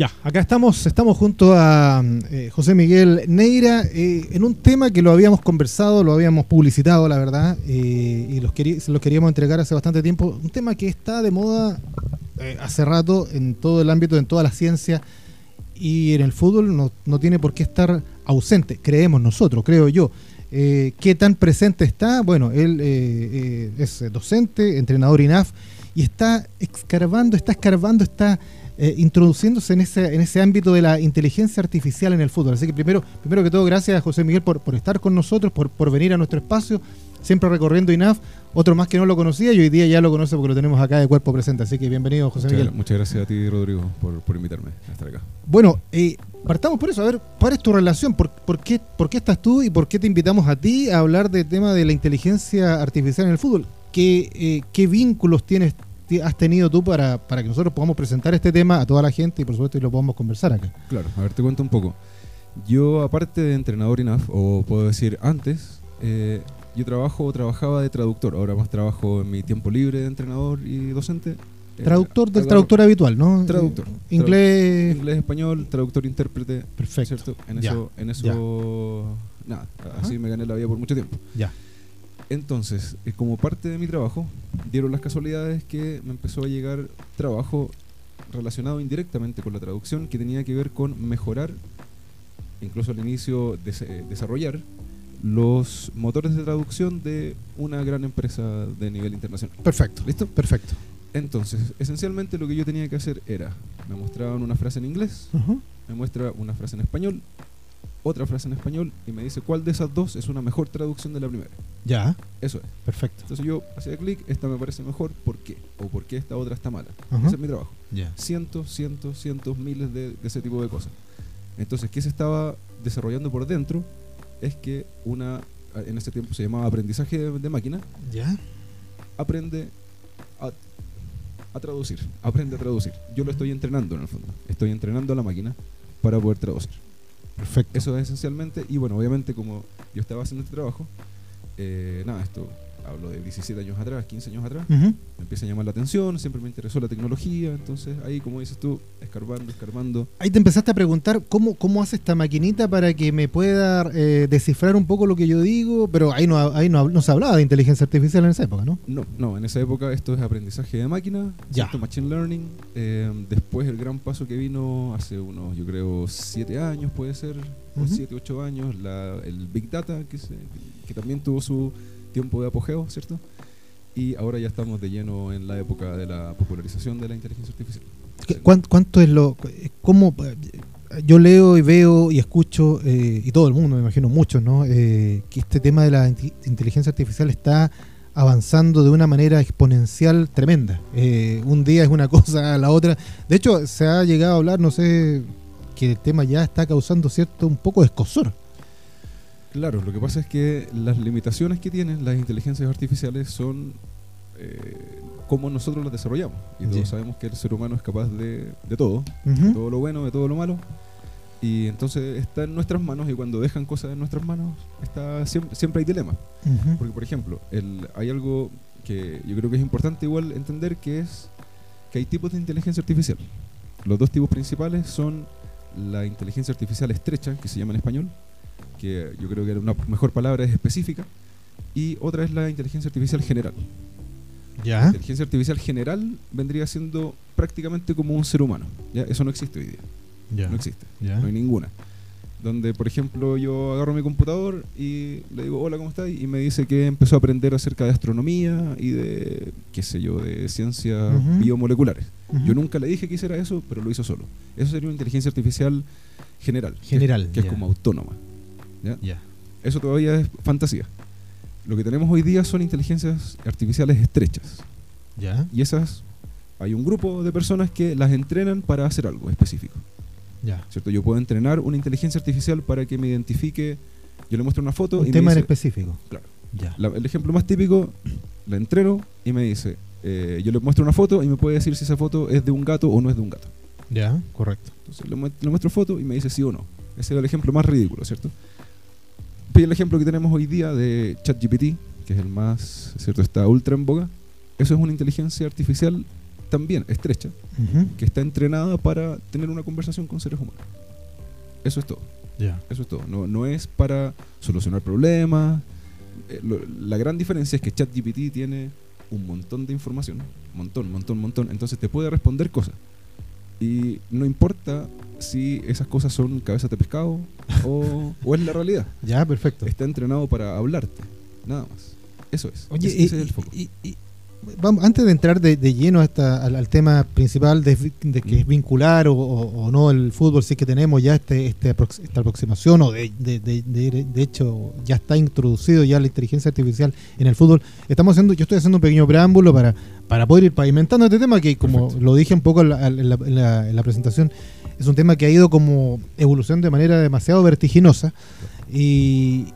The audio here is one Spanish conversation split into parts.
Ya, acá estamos, estamos junto a eh, José Miguel Neira eh, en un tema que lo habíamos conversado, lo habíamos publicitado, la verdad, eh, y los se los queríamos entregar hace bastante tiempo. Un tema que está de moda hace rato en todo el ámbito, en toda la ciencia y en el fútbol no, no tiene por qué estar ausente, creemos nosotros, creo yo. ¿Qué tan presente está? Bueno, él es docente, entrenador INAF y está escarbando, está escarbando, está eh, introduciéndose en ese, en ese ámbito de la inteligencia artificial en el fútbol. Así que primero, primero que todo, gracias a José Miguel por, por estar con nosotros, por, por venir a nuestro espacio, siempre recorriendo INAF. Otro más que no lo conocía y hoy día ya lo conoce porque lo tenemos acá de cuerpo presente. Así que bienvenido, José Miguel. Muchas gracias a ti, Rodrigo, por, invitarme a estar acá. Bueno, eh, partamos por eso. A ver, ¿cuál es tu relación? ¿Por, qué, ¿Por qué estás tú y por qué te invitamos a ti a hablar del tema de la inteligencia artificial en el fútbol? ¿Qué, eh, qué vínculos tienes has tenido tú para, para que nosotros podamos presentar este tema a toda la gente y por supuesto y lo podamos conversar acá? Claro, a ver, te cuento un poco. Yo, aparte de entrenador INAF, o puedo decir antes, eh, yo trabajo o trabajaba de traductor. Ahora más trabajo en mi tiempo libre de entrenador y docente. Eh, traductor del traductor habitual, ¿no? Traductor. inglés. Inglés, español, traductor, intérprete. Perfecto. ¿cierto? En eso, en eso nada, así me gané la vida por mucho tiempo. Ya. Entonces, eh, como parte de mi trabajo, dieron las casualidades que me empezó a llegar trabajo relacionado indirectamente con la traducción que tenía que ver con mejorar, incluso al inicio eh, desarrollar los motores de traducción de una gran empresa de nivel internacional. Perfecto. ¿Listo? Perfecto. Entonces, esencialmente lo que yo tenía que hacer era, me mostraban una frase en inglés, me muestra una frase en español, otra frase en español y me dice cuál de esas dos es una mejor traducción de la primera. Ya. Eso es. Perfecto. Entonces yo hacía clic, esta me parece mejor, ¿por qué? O por qué esta otra está mala. Ese es mi trabajo. Ya. Cientos, cientos, cientos, miles de, ese tipo de cosas. Entonces, ¿qué se estaba desarrollando por dentro? Es que una, en ese tiempo se llamaba aprendizaje de, máquina. Ya. Aprende a, a traducir. Aprende a traducir. Yo lo estoy entrenando en el fondo. Estoy entrenando a la máquina para poder traducir. Perfecto. Eso es esencialmente, y bueno, obviamente como yo estaba haciendo este trabajo, eh, nada, esto hablo de 17 años atrás, 15 años atrás, me empieza a llamar la atención, siempre me interesó la tecnología, entonces ahí, como dices tú, escarbando, escarbando. Ahí te empezaste a preguntar cómo, cómo hace esta maquinita para que me pueda eh, descifrar un poco lo que yo digo, pero ahí no, ahí no, se hablaba de inteligencia artificial en esa época, ¿no? No, no, en esa época esto es aprendizaje de máquina, ya. machine learning, eh, después el gran paso que vino hace unos, yo creo, 7 años puede ser, o 7, 8 años, el Big Data, que, que también tuvo su tiempo de apogeo, ¿cierto? Y ahora ya estamos de lleno en la época de la popularización de la inteligencia artificial. ¿Cuánto, es lo... cómo... Yo leo y veo y escucho, eh, y todo el mundo, me imagino muchos, ¿no? Eh, que este tema de la inteligencia artificial está avanzando de una manera exponencial tremenda. Eh, un día es una cosa, la otra. De hecho, se ha llegado a hablar, no sé, que el tema ya está causando cierto un poco de escosor. Claro, lo que pasa es que las limitaciones que tienen las inteligencias artificiales son eh, cómo nosotros las desarrollamos. Y todos sabemos que el ser humano es capaz de, todo, de todo lo bueno, de todo lo malo. Y entonces está en nuestras manos y cuando dejan cosas en nuestras manos está siempre, hay dilemas. Porque, por ejemplo, el, hay algo que yo creo que es importante igual entender que es que hay tipos de inteligencia artificial. Los dos tipos principales son la inteligencia artificial estrecha, que se llama en español, que yo creo que una mejor palabra es específica, y otra es la inteligencia artificial general. ¿Ya? La inteligencia artificial general vendría siendo prácticamente como un ser humano. ¿ya? Eso no existe hoy día. No existe. No hay ninguna. Donde, por ejemplo, yo agarro mi computador y le digo, hola, ¿cómo estás? Y me dice que empezó a aprender acerca de astronomía y de, qué sé yo, de ciencias biomoleculares. Yo nunca le dije que hiciera eso, pero lo hizo solo. Eso sería una inteligencia artificial general. General. Que, es como autónoma. ¿Ya? Eso todavía es fantasía. Lo que tenemos hoy día son inteligencias artificiales estrechas. ¿Ya? Y esas, hay un grupo de personas que las entrenan para hacer algo específico. Ya. ¿Cierto? Yo puedo entrenar una inteligencia artificial para que me identifique. Yo le muestro una foto. Un y tema en específico. Claro. Ya. el ejemplo más típico, la entreno y me dice, eh, yo le muestro una foto y me puede decir si esa foto es de un gato o no es de un gato. Ya, correcto. Entonces le, muestro foto y me dice sí o no. Ese es el ejemplo más ridículo, ¿cierto? Y el ejemplo que tenemos hoy día de ChatGPT, que es el más, ¿cierto? Está ultra en boga. Eso es una inteligencia artificial también estrecha, que está entrenada para tener una conversación con seres humanos. Eso es todo. Eso es todo. No, no es para solucionar problemas. Eh, la gran diferencia es que ChatGPT tiene un montón de información, montón, montón, montón. Entonces te puede responder cosas. Y no importa si esas cosas son cabezas de pescado o, es la realidad. Ya, perfecto. Está entrenado para hablarte, nada más. Eso es. Oye, ese, es el foco vamos, antes de entrar de, lleno al, tema principal de, que es vincular o, no el fútbol, sí que tenemos ya este, este esta aproximación o de, de, hecho ya está introducido ya la inteligencia artificial en el fútbol. Estamos haciendo, yo estoy haciendo un pequeño preámbulo para, para poder ir pavimentando este tema que como lo dije un poco en la, presentación, es un tema que ha ido como evolución de manera demasiado vertiginosa y,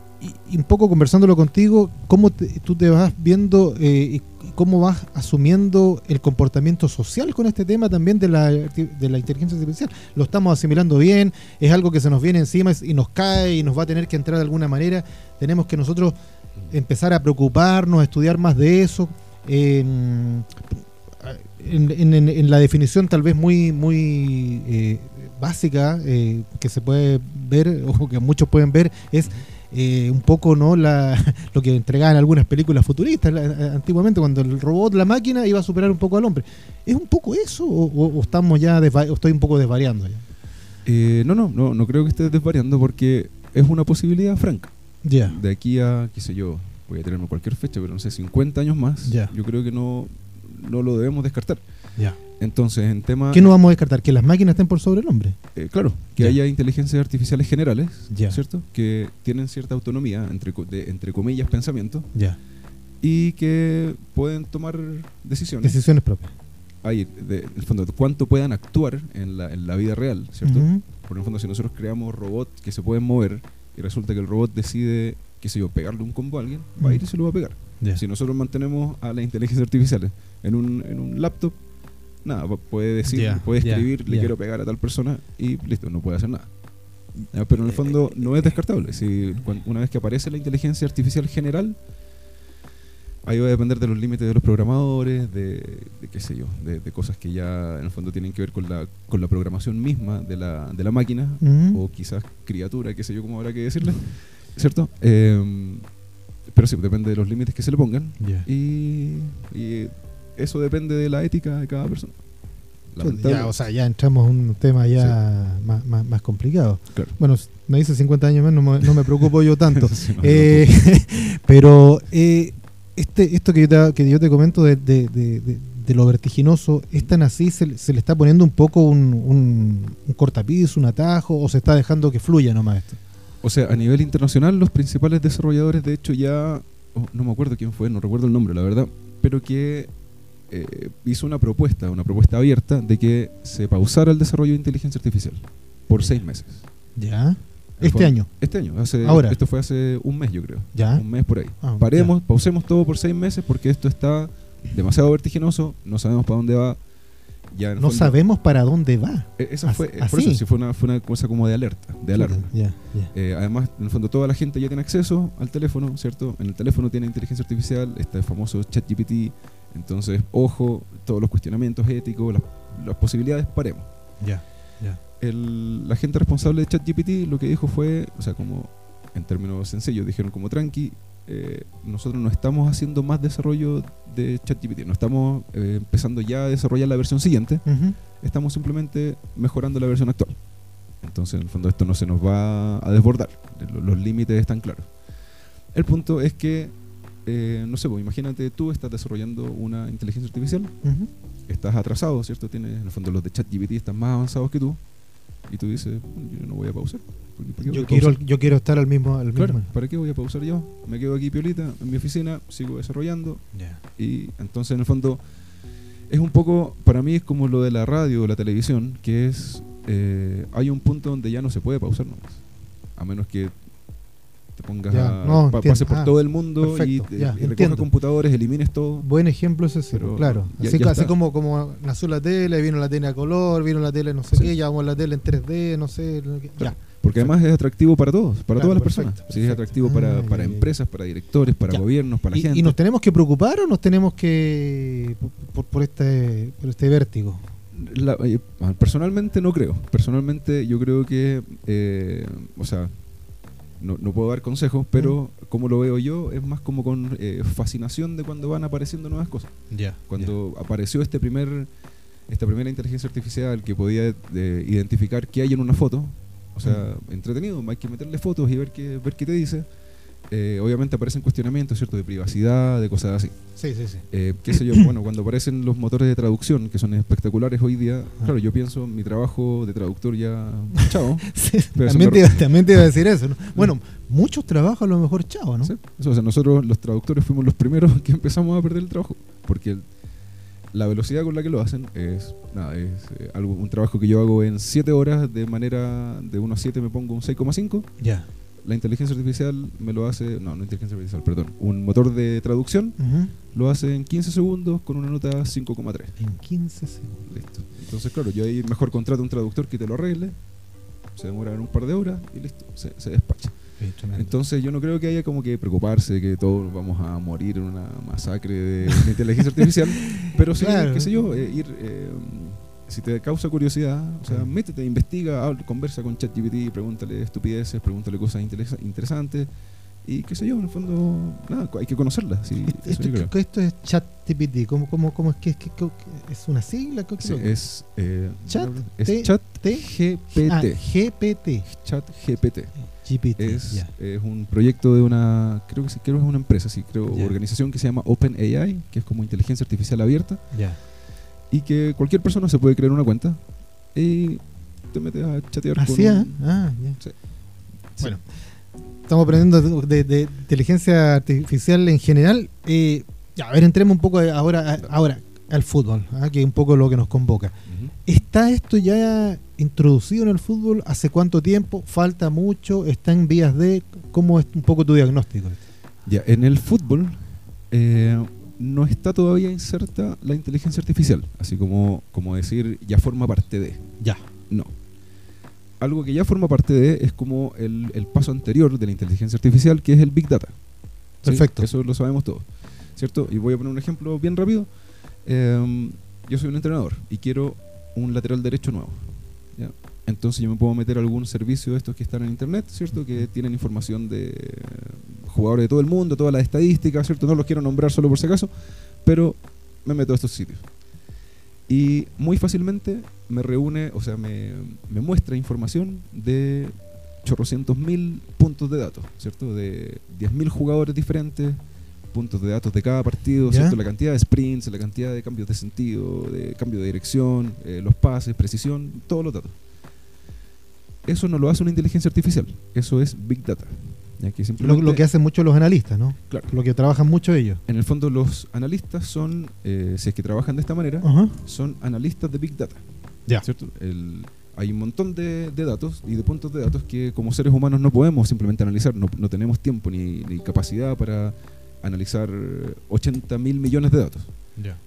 un poco conversándolo contigo, cómo tú te vas viendo eh, cómo vas asumiendo el comportamiento social con este tema también de la, de la inteligencia artificial. Lo estamos asimilando bien, es algo que se nos viene encima y nos cae y nos va a tener que entrar de alguna manera. Tenemos que nosotros empezar a preocuparnos, a estudiar más de eso. en, la definición tal vez muy, muy eh, básica eh, que se puede ver o que muchos pueden ver es eh, un poco no la, lo que entregaban algunas películas futuristas antiguamente cuando el robot la máquina iba a superar un poco al hombre. Es un poco eso o, estamos ya estoy un poco desvariando ya eh, no no no no creo que estés desvariando porque es una posibilidad franca. Ya. De aquí a qué sé yo voy a tenerme cualquier fecha pero no sé 50 años más yo creo que no no lo debemos descartar. Ya entonces, en tema... ¿Qué no vamos a descartar? ¿Que las máquinas estén por sobre el hombre? Eh, claro, que haya inteligencias artificiales generales, ¿cierto? Que tienen cierta autonomía, entre, entre comillas, pensamiento. Ya. Y que pueden tomar decisiones. Decisiones propias. Ahí, de, en el fondo, cuánto puedan actuar en la, en la vida real, ¿cierto? Por el fondo, si nosotros creamos robots que se pueden mover y resulta que el robot decide, qué sé yo, pegarle un combo a alguien, va a ir y se lo va a pegar. Si nosotros mantenemos a las inteligencias artificiales en un, en un laptop, nada, puede decir, puede escribir, le quiero pegar a tal persona y listo, no puede hacer nada. Pero en el fondo no es descartable. Si una vez que aparece la inteligencia artificial general, ahí va a depender de los límites de los programadores, de, qué sé yo, de, cosas que ya en el fondo tienen que ver con la, con la programación misma de la, de la máquina, o quizás criatura, qué sé yo, cómo habrá que decirle, ¿cierto? Em, pero sí, depende de los límites que se le pongan. y eso depende de la ética de cada persona. Ya, o sea, ya entramos en un tema ya más, complicado. Bueno, me dice 50 años más, no me, preocupo yo tanto. Eh, pero eh, este, esto que yo te, que yo te comento de, de, lo vertiginoso, ¿es tan así? Se, le está poniendo un poco un, un, un, cortapiso, un atajo, o se está dejando que fluya nomás esto? O sea, a nivel internacional, los principales desarrolladores, de hecho, ya. Oh, no me acuerdo quién fue, no recuerdo el nombre, la verdad. Pero que eh, hizo una propuesta, una propuesta abierta de que se pausara el desarrollo de inteligencia artificial por seis meses. ¿Ya? ¿Este año? Este año. Hace, Ahora. Esto fue hace un mes, yo creo. ¿Ya? Un mes por ahí. Ah, Paremos, pausemos todo por seis meses porque esto está demasiado vertiginoso, no sabemos para dónde va. Ya no sabemos para dónde va. E, eso fue, por eso sí fue una, fue una cosa como de alerta, de alarma. Eh, además, en el fondo, toda la gente ya tiene acceso al teléfono, ¿cierto? En el teléfono tiene inteligencia artificial, está el famoso ChatGPT, entonces, ojo, todos los cuestionamientos éticos, las, posibilidades, paremos. Ya, ya. La gente responsable de ChatGPT lo que dijo fue, o sea, como en términos sencillos, dijeron como tranqui, eh, nosotros no estamos haciendo más desarrollo de ChatGPT, no estamos eh, empezando ya a desarrollar la versión siguiente, estamos simplemente mejorando la versión actual. Entonces, en el fondo, esto no se nos va a desbordar, los límites están claros. El punto es que eh, no sé, pues imagínate tú estás desarrollando una inteligencia artificial, estás atrasado, ¿cierto? Tienes, en el fondo los de ChatGPT están más avanzados que tú, y tú dices, yo no voy a pausar. Yo quiero, yo quiero estar al mismo, al claro, ¿para qué voy a pausar yo? Me quedo aquí piolita en mi oficina, sigo desarrollando, y entonces en el fondo es un poco, para mí es como lo de la radio o la televisión, que es, eh, hay un punto donde ya no se puede pausar nomás, a menos que te pongas a, pase por ah, todo el mundo y, recojas computadores, elimines todo. Buen ejemplo ese, sí, claro. así, como, como nació la tele, vino la tele a color, vino la tele no sé qué, llevamos la tele en 3D, no sé. Ya, Porque además es atractivo para todos, para todas las personas. sí, es atractivo para, ah, empresas, para directores, para gobiernos, para ¿Y, gente. ¿Y nos tenemos que preocupar o nos tenemos que. por, este, por este vértigo? Eh, personalmente no creo. Personalmente yo creo que. Eh, o sea, no, puedo dar consejos, pero como lo veo yo, es más como con eh, fascinación de cuando van apareciendo nuevas cosas. Ya. cuando apareció este primer esta primera inteligencia artificial que podía identificar qué hay en una foto, o sea, entretenido, hay que meterle fotos y ver qué, ver qué te dice. Eh, obviamente aparecen cuestionamientos, ¿cierto? De privacidad, de cosas así. Sí, sí, sí. Eh, qué sé yo, bueno, cuando aparecen los motores de traducción, que son espectaculares hoy día, ah. claro, yo pienso mi trabajo de traductor ya, chao. también, te, también, te, iba a decir eso. ¿no? Bueno, muchos trabajos a lo mejor chao, ¿no? Sí, o sea, nosotros los traductores fuimos los primeros que empezamos a perder el trabajo, porque el, la velocidad con la que lo hacen es, nada, es eh, algo, un trabajo que yo hago en 7 horas de manera de 1 a 7 me pongo un 6,5. Ya. La inteligencia artificial me lo hace, no, no inteligencia artificial, perdón, un motor de traducción lo hace en 15 segundos con una nota 5,3. En 15 segundos. Listo. Entonces, claro, yo ahí mejor contrato un traductor que te lo arregle, se demora en un par de horas y listo, se, se despacha. Entonces yo no creo que haya como que preocuparse de que todos vamos a morir en una masacre de, inteligencia artificial, pero sí, qué sé yo, eh, ir, eh, si te causa curiosidad, o sea, métete, investiga, conversa con ChatGPT, pregúntale estupideces, pregúntale cosas interesantes y qué sé yo, en el fondo, nada, hay que conocerla. esto, esto, es ChatGPT, ¿cómo, cómo, cómo es que es, que, es una sigla? Sí, es, eh, chat, es chat GPT. Ah, GPT. Chat GPT. GPT. Es, es, un proyecto de una, creo que sí, creo que es una empresa, sí, creo, organización que se llama OpenAI, que es como inteligencia artificial abierta. Ya. Y que cualquier persona se puede crear una cuenta y te metes a chatear ¿Así, con. Un, ah. Bueno estamos aprendiendo de, inteligencia artificial en general. Eh, a ver, entremos un poco ahora, ahora al fútbol, ¿ah? que es un poco lo que nos convoca. ¿Está esto ya introducido en el fútbol? ¿Hace cuánto tiempo? ¿Falta mucho? ¿Está en vías de? ¿Cómo es un poco tu diagnóstico? Ya, en el fútbol eh, no está todavía inserta la inteligencia artificial, así como, como decir ya forma parte de. Ya. No algo que ya forma parte de es como el, paso anterior de la inteligencia artificial, que es el Big Data. Perfecto. Eso lo sabemos todos. ¿Cierto? Y voy a poner un ejemplo bien rápido. Em, yo soy un entrenador y quiero un lateral derecho nuevo. Entonces yo me puedo meter a algún servicio de estos que están en internet, ¿cierto? Que tienen información de jugadores de todo el mundo, todas las estadísticas, ¿cierto? No los quiero nombrar solo por si acaso, pero me meto a estos sitios y muy fácilmente me reúne, o sea, me, muestra información de chorrocientos mil puntos de datos, ¿cierto? De diez mil jugadores diferentes, puntos de datos de cada partido, ¿cierto? La cantidad de sprints, la cantidad de cambios de sentido, de cambio de dirección, eh, los pases, precisión, todos los datos. Eso no lo hace una inteligencia artificial, eso es Big Data lo, que hacen mucho los analistas, ¿no? Claro. Lo que trabajan mucho ellos. En el fondo, los analistas son, eh, si es que trabajan de esta manera, son analistas de Big Data. Ya. ¿Cierto? hay un montón de, datos y de puntos de datos que como seres humanos no podemos simplemente analizar, no, tenemos tiempo ni, capacidad para analizar 80 mil millones de datos.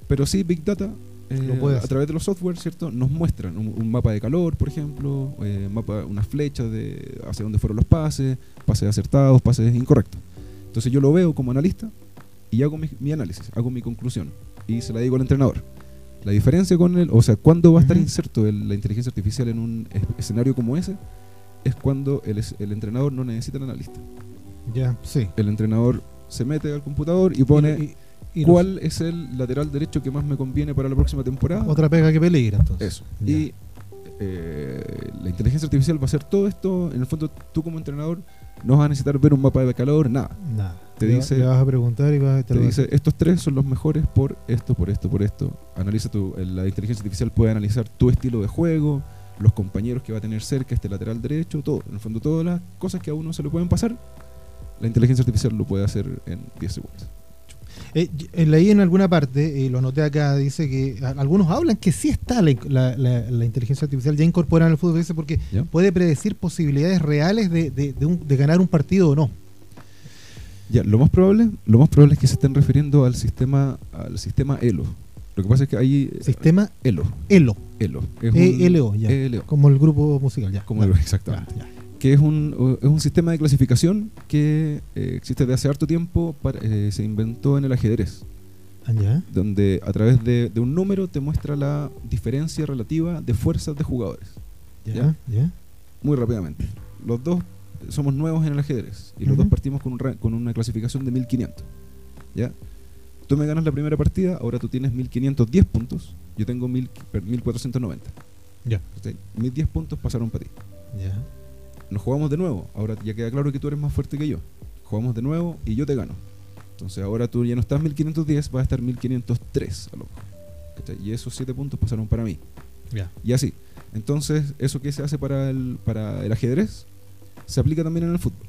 Pero sí, Big Data eh, a través de los software, ¿cierto? Nos muestran un, mapa de calor, por ejemplo, eh, mapa, una flecha de hacia dónde fueron los pases, pases acertados, pases incorrectos. Entonces yo lo veo como analista y hago mi, análisis, hago mi conclusión y se la digo al entrenador. La diferencia con el, o sea, cuando va a estar inserto la inteligencia artificial en un escenario como ese, es cuando el, el entrenador no necesita el analista. Ya, sí. El entrenador se mete al computador y pone ¿Cuál es el lateral derecho que más me conviene para la próxima temporada? Otra pega que peligra, entonces. Eso. Y eh, la inteligencia artificial va a hacer todo esto. En el fondo, tú como entrenador no vas a necesitar ver un mapa de calor, nada. Nada. Te dice, vas a preguntar y vas a te, dice, estos tres son los mejores por esto, por esto, por esto. Analiza tu, la inteligencia artificial puede analizar tu estilo de juego, los compañeros que va a tener cerca, este lateral derecho, todo. En el fondo, todas las cosas que a uno se le pueden pasar, la inteligencia artificial lo puede hacer en 10 segundos. Eh, leí en alguna parte, y lo noté acá, dice que algunos hablan que sí está la, inteligencia artificial ya incorporada en el fútbol, porque puede predecir posibilidades reales de, de, ganar un partido o no. Ya, lo más probable, lo más probable es que se estén refiriendo al sistema, al sistema ELO. Lo que pasa es que ahí sistema ELO. ELO. ELO. Es e ya. Como el grupo musical, ya. Como exactamente. Que es un, es un sistema de clasificación que eh, existe desde hace harto tiempo, eh, se inventó en el ajedrez. Ah, donde a través de, un número te muestra la diferencia relativa de fuerzas de jugadores. ¿Ya? ¿Ya? Muy rápidamente. Los dos somos nuevos en el ajedrez y los dos partimos con, un, con una clasificación de 1500. ¿Ya? Tú me ganas la primera partida, ahora tú tienes 1510 puntos, yo tengo 1490. Ya. Mis 10 puntos pasaron para ti. Ya. Nos jugamos de nuevo. Ahora ya queda claro que tú eres más fuerte que yo. Jugamos de nuevo y yo te gano. Entonces ahora tú ya no estás 1510, vas a estar 1503 a lo Y esos 7 puntos pasaron para mí. Ya. Y así. Entonces, eso que se hace para el, para el ajedrez se aplica también en el fútbol.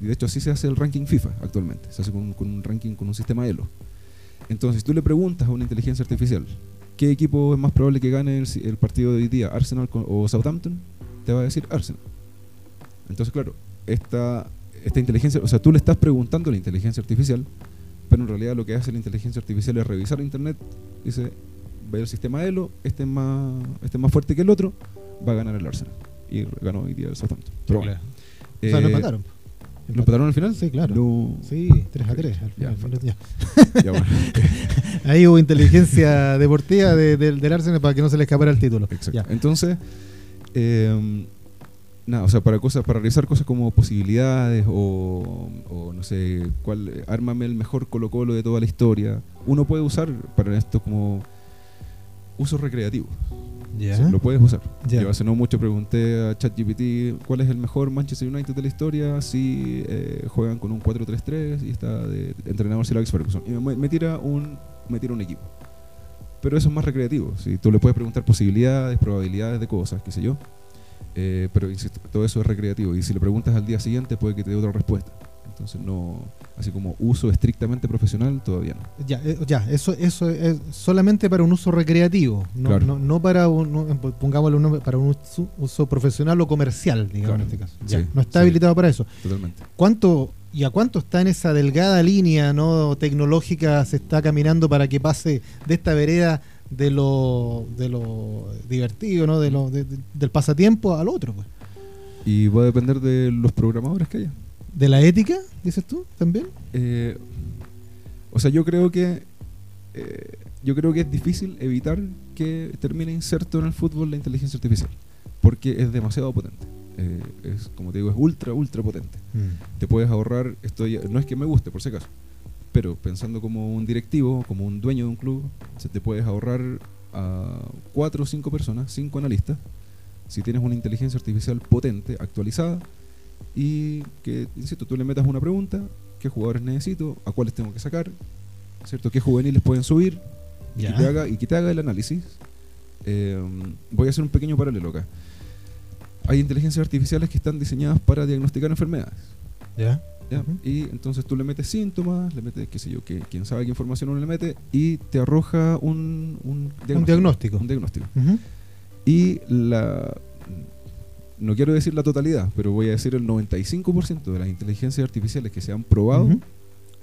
Y de hecho así se hace el ranking FIFA actualmente. Se hace con, un ranking, con un sistema ELO. Entonces, si tú le preguntas a una inteligencia artificial qué equipo es más probable que gane el, partido de hoy día, Arsenal o Southampton, te va a decir Arsenal. Entonces, claro, esta, esta inteligencia, o sea, tú le estás preguntando a la inteligencia artificial, pero en realidad lo que hace la inteligencia artificial es revisar internet, dice, ve el sistema ELO, este es más, este más fuerte que el otro, va a ganar el Arsenal. Y ganó hoy día el Southampton. Pero, o sea, no eh, empataron. ¿Lo empataron al final? Sí, claro. Sí, 3 a 3. Ya, Ahí hubo inteligencia deportiva del Arsenal para que no se le escapara el título. Exacto. Entonces, eh, nada, o sea, para cosas, para realizar cosas como posibilidades o, no sé, cuál, ármame el mejor Colo Colo de toda la historia. Uno puede usar para esto como uso recreativo. Ya. lo puedes usar. Yo hace no mucho pregunté a ChatGPT cuál es el mejor Manchester United de la historia si eh, juegan con un 4-3-3 y está de entrenador Sir Alex Ferguson. Y me, tira un, me tira un equipo. Pero eso es más recreativo. Si tú le puedes preguntar posibilidades, probabilidades de cosas, qué sé yo. Eh, pero insisto, todo eso es recreativo y si le preguntas al día siguiente puede que te dé otra respuesta. Entonces no, así como uso estrictamente profesional todavía no. Ya, eh, ya, eso, eso es solamente para un uso recreativo, no, no, para un, pongámoslo para un uso, profesional o comercial, digamos en este caso. Ya, no está habilitado para eso. Totalmente. ¿Cuánto y a cuánto está en esa delgada línea no tecnológica se está caminando para que pase de esta vereda de lo, de lo divertido, ¿no? De lo, del pasatiempo al otro. Pues. Y va a depender de los programadores que haya. ¿De la ética, dices tú, también? Eh, o sea, yo creo que eh, yo creo que es difícil evitar que termine inserto en el fútbol la inteligencia artificial, porque es demasiado potente. Eh, es, como te digo, es ultra, ultra potente. Mm. Te puedes ahorrar, esto no es que me guste, por si acaso, pero pensando como un directivo, como un dueño de un club, se te puedes ahorrar a cuatro o cinco personas, cinco analistas, si tienes una inteligencia artificial potente, actualizada, y que, insisto, tú le metas una pregunta, qué jugadores necesito, a cuáles tengo que sacar, ¿cierto? ¿Qué juveniles pueden subir? Y que, te haga, y que te haga el análisis. Eh, voy a hacer un pequeño paralelo acá. Hay inteligencias artificiales que están diseñadas para diagnosticar enfermedades. ¿Ya? Y entonces tú le metes síntomas, le metes, qué sé yo, que, quién sabe qué información uno le mete, y te arroja un, un diagnóstico. Un diagnóstico. Y la. No quiero decir la totalidad, pero voy a decir el 95% de las inteligencias artificiales que se han probado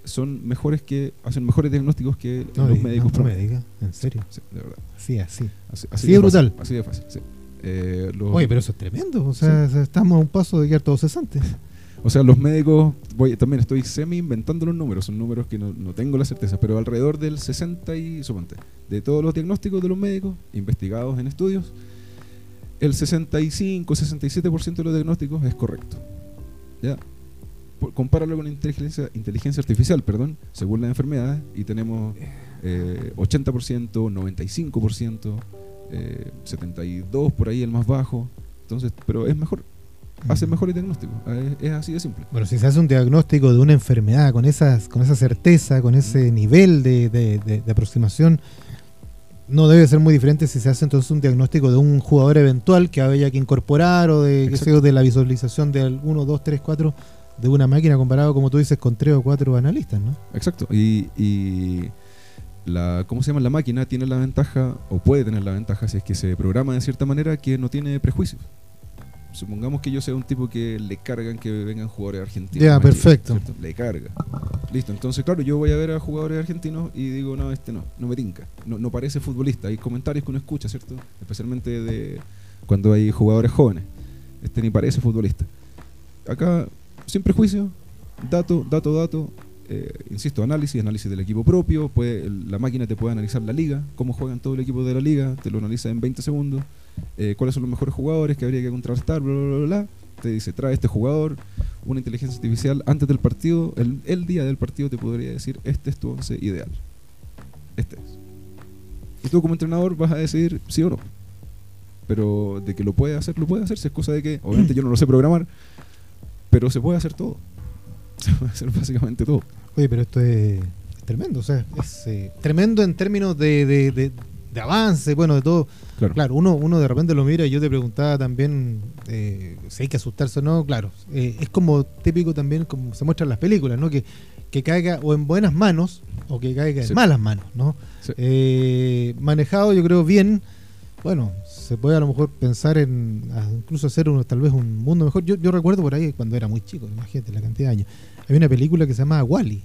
son mejores que. hacen mejores diagnósticos que los médicos. No en serio. Sí, de verdad. Sí, así. Así, así, de, brutal. así de fácil, sí. Eh, Oye, pero eso es tremendo. O sea, estamos a un paso de quedar todos cesantes. O sea, los médicos, voy, también estoy semi inventando los números, son números que no, tengo la certeza, pero alrededor del 60 y, suponte, de todos los diagnósticos de los médicos investigados en estudios, el 65, 67% de los diagnósticos es correcto. ¿Ya? compáralo con inteligencia, inteligencia artificial, perdón, según las enfermedades, y tenemos eh, 80%, 95%, eh, 72% por ahí el más bajo. Entonces, pero es mejor hace mejores diagnósticos. Es, así de simple. Bueno, si se hace un diagnóstico de una enfermedad con, esas, con esa certeza, con ese nivel de, aproximación, no debe ser muy diferente si se hace entonces un diagnóstico de un jugador eventual que haya que incorporar o de, de la visualización del 1, 2, 3, 4 de una máquina comparado, como tú dices, con 3 o 4 analistas, ¿no? Exacto. Y, y la, ¿cómo se llama? La máquina tiene la ventaja, o puede tener la ventaja, si es que se programa de cierta manera, que no tiene prejuicios supongamos que yo sea un tipo que le cargan que vengan jugadores argentinos. Ya, perfecto. Le carga. Listo, entonces claro, yo voy a ver a jugadores argentinos y digo, no, este no, no me tinca. No, no parece futbolista. Hay comentarios que uno escucha, ¿cierto? Especialmente de cuando hay jugadores jóvenes. Este ni parece futbolista. acá, sin prejuicio, dato, dato, dato, eh, insisto, análisis, análisis del equipo propio, puede, la máquina te puede analizar la liga, cómo juegan todo el equipo de la liga, te lo analiza en 20 segundos, eh, cuáles son los mejores jugadores que habría que contrastar, bla, bla, bla, bla. Te dice, trae este jugador, una inteligencia artificial antes del partido, el, día del partido te podría decir, este es tu once ideal. Este es. Y tú como entrenador vas a decidir sí o no. Pero de que lo puede hacer, lo puede hacer. Si es cosa de que, obviamente yo no lo sé programar, pero se puede hacer todo. Se puede hacer básicamente todo. Oye, pero esto es, tremendo, o sea, es eh, tremendo en términos de, avance, bueno, de todo. Claro, uno, uno de repente lo mira y yo te preguntaba también eh, si hay que asustarse o no, claro, eh, es como típico también, como se muestra en las películas, ¿no? Que, que caiga o en buenas manos o que caiga en malas manos, ¿no? manejado yo creo bien, bueno, se puede a lo mejor pensar en incluso hacer uno, tal vez un mundo mejor. Yo, yo recuerdo por ahí cuando era muy chico, imagínate la cantidad de años había una película que se llamaba Wally.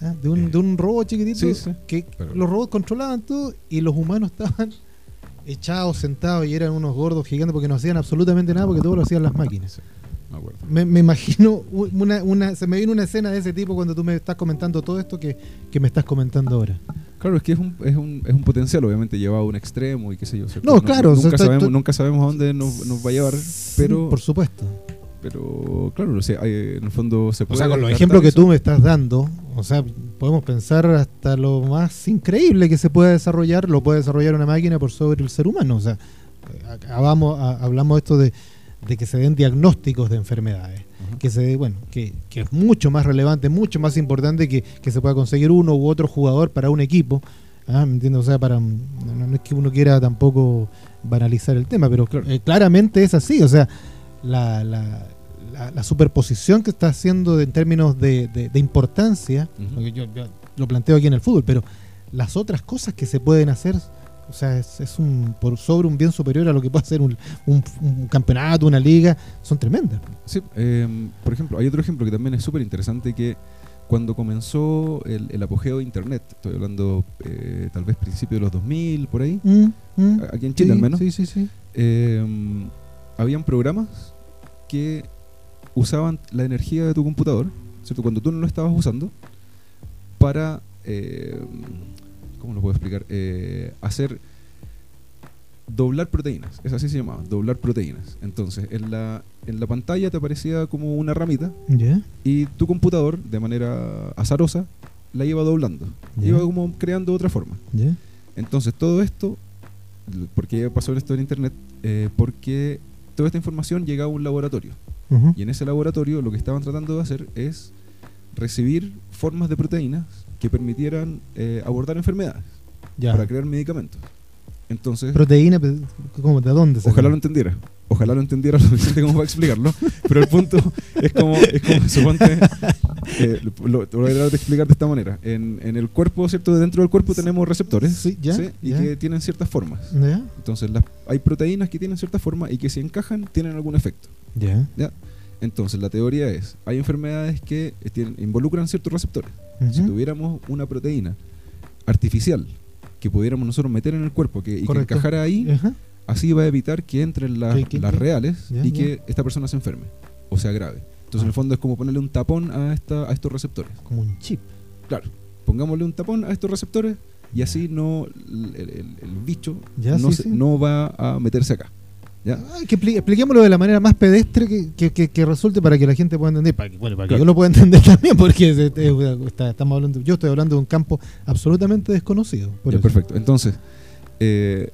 ¿Ah? De, un, de un robot chiquitito que los robots controlaban todo y los humanos estaban echados, sentados y eran unos gordos gigantes porque no hacían absolutamente nada porque todo lo hacían las máquinas. Me, me, imagino una, una, se me viene una escena de ese tipo cuando tú me estás comentando todo esto que, que me estás comentando ahora. Claro, es que es un, es un, es un potencial, obviamente, llevado a un extremo y qué sé yo. No, claro. nunca, sabemos, nunca sabemos a dónde nos, nos va a llevar, pero... Por supuesto pero claro, o sea, en el fondo se puede. O sea, con los ejemplos que tú me estás dando, o sea, podemos pensar hasta lo más increíble que se puede desarrollar, lo puede desarrollar una máquina por sobre el ser humano. O sea, hablamos, hablamos esto de, que se den diagnósticos de enfermedades. Que se bueno, que, es mucho más relevante, mucho más importante que, se pueda conseguir uno u otro jugador para un equipo. ¿ah? ¿Me entiendes? O sea, para no, es que uno quiera tampoco banalizar el tema, pero eh, claramente es así. O sea, la, la, la, superposición que está haciendo en términos de, importancia, yo, lo planteo aquí en el fútbol, pero las otras cosas que se pueden hacer, o sea, es, un por sobre un bien superior a lo que puede hacer un, campeonato, una liga, son tremendas. Sí, em, por ejemplo, hay otro ejemplo que también es súper interesante que cuando comenzó el, apogeo de Internet, estoy hablando eh, tal vez principio de los 2000, por ahí, mm, mm. aquí en Chile al menos, sí, sí, sí. Em, habían programas que usaban la energía de tu computador, ¿cierto? Cuando tú no lo estabas usando, para, eh, ¿cómo lo puedo explicar? Eh, hacer doblar proteínas, es así se llamaba, doblar proteínas. Entonces, en la, en la pantalla te aparecía como una ramita y tu computador, de manera azarosa, la iba doblando, iba como creando otra forma. Entonces, todo esto, ¿por qué pasó esto en Internet? Eh, porque toda esta información llega a un laboratorio. Y en ese laboratorio lo que estaban tratando de hacer es recibir formas de proteínas que permitieran eh, abordar enfermedades para crear medicamentos. Entonces, proteína, ¿cómo, ¿de dónde? Ojalá lo entendiera. Ojalá lo entendiera lo suficiente como para explicarlo. pero el punto es como, es como suponte, eh, lo, voy a explicar de esta manera. En, en, el cuerpo, ¿cierto? Dentro del cuerpo tenemos receptores sí, ya, y que tienen ciertas formas. Entonces, hay proteínas que tienen cierta forma y que si encajan tienen algún efecto. ¿Ya? Entonces, la teoría es, hay enfermedades que involucran ciertos receptores. Si tuviéramos una proteína artificial que pudiéramos nosotros meter en el cuerpo que, y que encajara ahí, así va a evitar que entren las, las reales y que esta persona se enferme o sea grave. Entonces, en el fondo es como ponerle un tapón a, esta, a estos receptores. Como un chip. Claro. Pongámosle un tapón a estos receptores y así no el, bicho no, no va a meterse acá que expliquémoslo de la manera más pedestre que, que, resulte para que la gente pueda entender, para que, bueno, para que yo lo pueda entender también, porque estamos hablando, yo estoy hablando de un campo absolutamente desconocido. perfecto. Entonces, eh,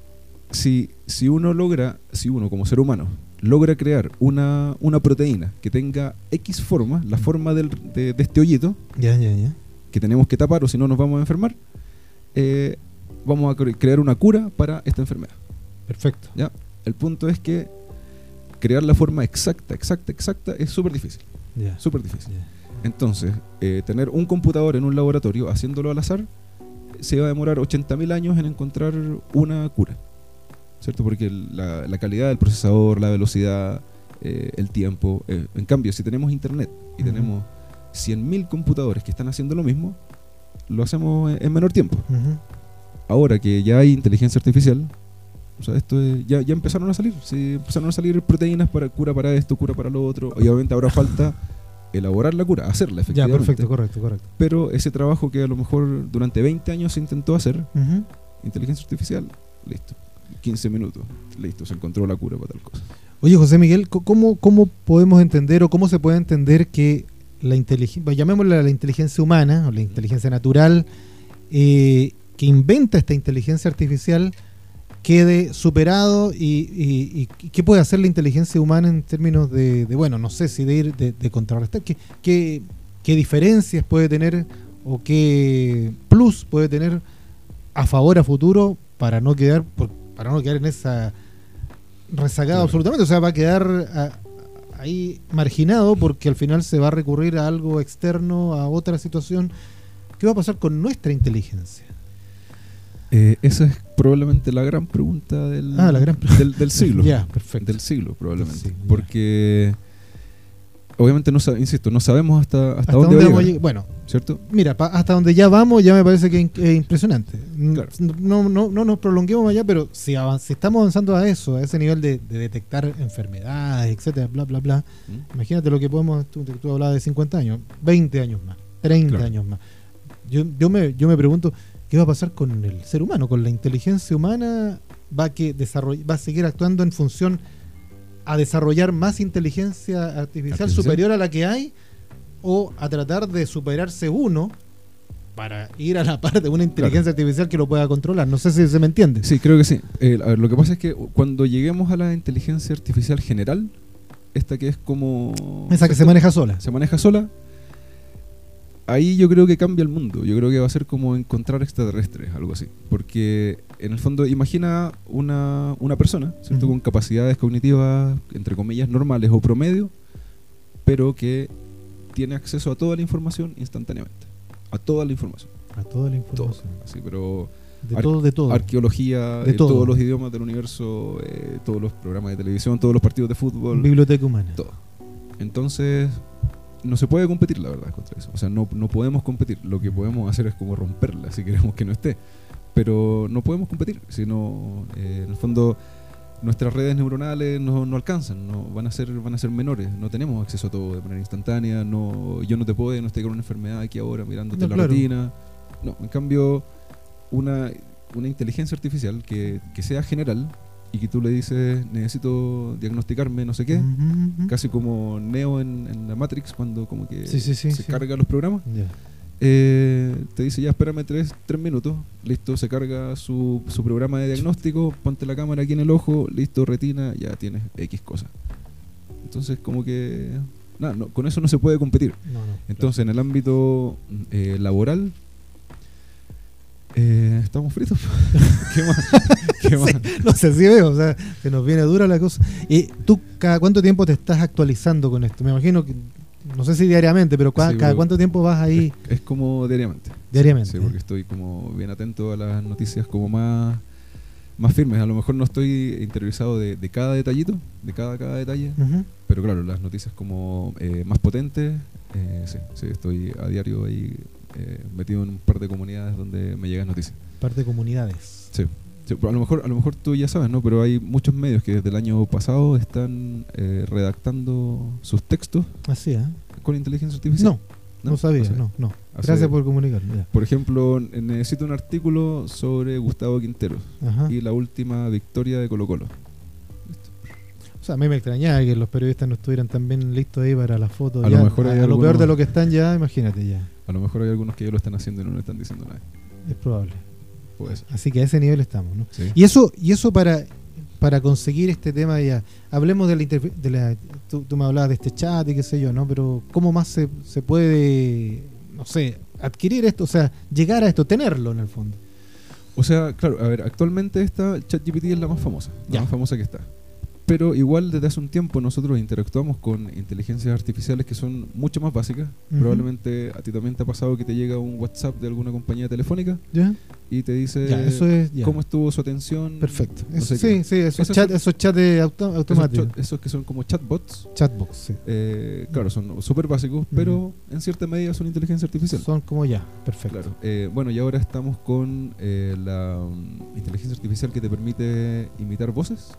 si, si uno logra, si uno como ser humano logra crear una, una proteína que tenga X forma, la mm. forma del, de, este hoyito, que tenemos que tapar o si no nos vamos a enfermar, eh, vamos a crear una cura para esta enfermedad. Perfecto. ¿Ya? El punto es que crear la forma exacta, exacta, exacta es súper difícil. Súper difícil. Entonces, eh, tener un computador en un laboratorio haciéndolo al azar se va a demorar 80.000 años en encontrar una cura. ¿Cierto? Porque la, calidad del procesador, la velocidad, eh, el tiempo. Eh, en cambio, si tenemos internet y tenemos 100.000 computadores que están haciendo lo mismo, lo hacemos en menor tiempo. Ahora que ya hay inteligencia artificial, O sea, esto ya, ya empezaron a salir. Sí, empezaron a salir proteínas para cura para esto, cura para lo otro. Y obviamente ahora falta elaborar la cura, hacerla efectivamente. Ya, perfecto, correcto, correcto. Pero ese trabajo que a lo mejor durante 20 años se intentó hacer, inteligencia artificial, listo. 15 minutos, listo, se encontró la cura para tal cosa. Oye, José Miguel, ¿cómo, cómo podemos entender o cómo se puede entender que la inteligencia, llamémosla la inteligencia humana o la inteligencia natural, eh, que inventa esta inteligencia artificial, quede superado y, qué puede hacer la inteligencia humana en términos de, bueno, no sé si de ir de, contrarrestar, ¿qué, qué, diferencias puede tener o qué plus puede tener a favor a futuro para no quedar para no quedar en esa rezagada absolutamente, o sea, va a quedar ahí marginado porque al final se va a recurrir a algo externo, a otra situación. ¿Qué va a pasar con nuestra inteligencia? Eh, esa es probablemente la gran pregunta del, ah, del, siglo. ya, perfecto. Del siglo, probablemente. porque obviamente no insisto, no sabemos hasta, hasta, dónde, vamos a llegar. Bueno, ¿cierto? Mira, hasta donde ya vamos ya me parece que es impresionante. No, no, no nos prolonguemos allá, pero si, si estamos avanzando a eso, a ese nivel de, detectar enfermedades, etcétera, bla, bla, bla, ¿Mm? imagínate lo que podemos, tú, tú hablabas de 50 años, 20 años más, 30 años más. Yo, yo, me, yo me pregunto, ¿qué va a pasar con el ser humano? ¿Con la inteligencia humana? ¿Va a, que va a seguir actuando en función a desarrollar más inteligencia artificial, superior a la que hay? ¿O a tratar de superarse uno para ir a la par de una inteligencia artificial que lo pueda controlar. No sé si se me entiende. Sí, creo que sí. Eh, a ver, lo que pasa es que cuando lleguemos a la inteligencia artificial general, esta que es como... Esa que se maneja sola. Se maneja sola, ahí yo creo que cambia el mundo. Yo creo que va a ser como encontrar extraterrestres, algo así. Porque en el fondo, imagina una, una persona, ¿cierto? Con capacidades cognitivas, entre comillas, normales o promedio, pero que tiene acceso a toda la información instantáneamente. A toda la información. A toda la información. Así, pero de todo, de todo. Arqueología, de todos los idiomas del universo, eh, todos los programas de televisión, todos los partidos de fútbol. Biblioteca humana. Todo. Entonces, no se puede competir, la verdad, contra eso. O sea, no, no podemos competir. Lo que podemos hacer es como romperla si queremos que no esté. Pero no podemos competir, sino, eh, en el fondo, nuestras redes neuronales no, no, alcanzan, no, van, a ser, van a ser menores. No tenemos acceso a todo de manera instantánea. No, yo no te puedo diagnosticar una enfermedad aquí ahora mirándote la retina. No, en cambio, una, una inteligencia artificial que, que sea general, y que tú le dices, necesito diagnosticarme no sé qué, casi como Neo en, la Matrix cuando como que se carga los programas. Eh, te dice, ya espérame tres, tres, minutos, listo, se carga su, su, programa de diagnóstico, ponte la cámara aquí en el ojo, listo, retina, ya tienes X cosas. Entonces como que... No, con eso no se puede competir. Entonces en el ámbito eh, laboral eh, estamos fritos. ¿Qué más? ¿Qué más? no sé si veo, o sea, que nos viene dura la cosa. ¿Y tú cada cuánto tiempo te estás actualizando con esto? Me imagino que, no sé si diariamente, pero cada, cuánto tiempo vas ahí. Es, como diariamente. Diariamente. Sí, porque estoy como bien atento a las noticias como más, más firmes. A lo mejor no estoy interiorizado de, cada detallito, de cada, cada detalle, pero claro, las noticias como eh, más potentes, eh, sí, sí, estoy a diario ahí eh, metido en un par de comunidades donde me llegan noticias. Par de comunidades. Sí. a lo mejor a lo mejor tú ya sabes, ¿no? Pero hay muchos medios que desde el año pasado están eh, redactando sus textos. Así, ¿eh? Con inteligencia artificial. No, no, sabía, no, no. Gracias por comunicarme. Por ejemplo, necesito un artículo sobre Gustavo Quintero y la última victoria de Colo Colo. A mí me extrañaba que los periodistas no estuvieran tan bien listos ahí para las fotos. A lo mejor a, lo peor de lo que están ya, imagínate ya. A lo mejor hay algunos que ya lo están haciendo y no le están diciendo nada. Es probable. Así que a ese nivel estamos, ¿no? Y eso, y eso para, para conseguir este tema ya. Hablemos de la, de la tú, me hablabas de este chat y qué sé yo, ¿no? Pero ¿cómo más se, se puede, no sé, adquirir esto? O sea, llegar a esto, tenerlo en el fondo. O sea, claro, a ver, actualmente esta ChatGPT es la más famosa, la más famosa que está Pero igual desde hace un tiempo nosotros interactuamos con inteligencias artificiales que son mucho más básicas. Probablemente a ti también te ha pasado que te llega un WhatsApp de alguna compañía telefónica y te dice cómo estuvo su atención. Perfecto. sí, sí, esos, chat, esos chats automáticos. Esos, que son como chatbots. Chatbots, sí. Eh, claro, son súper básicos, pero en cierta medida son inteligencia artificial. Son como ya, perfecto. Claro. Eh, bueno, y ahora estamos con eh, la um, inteligencia artificial que te permite imitar voces.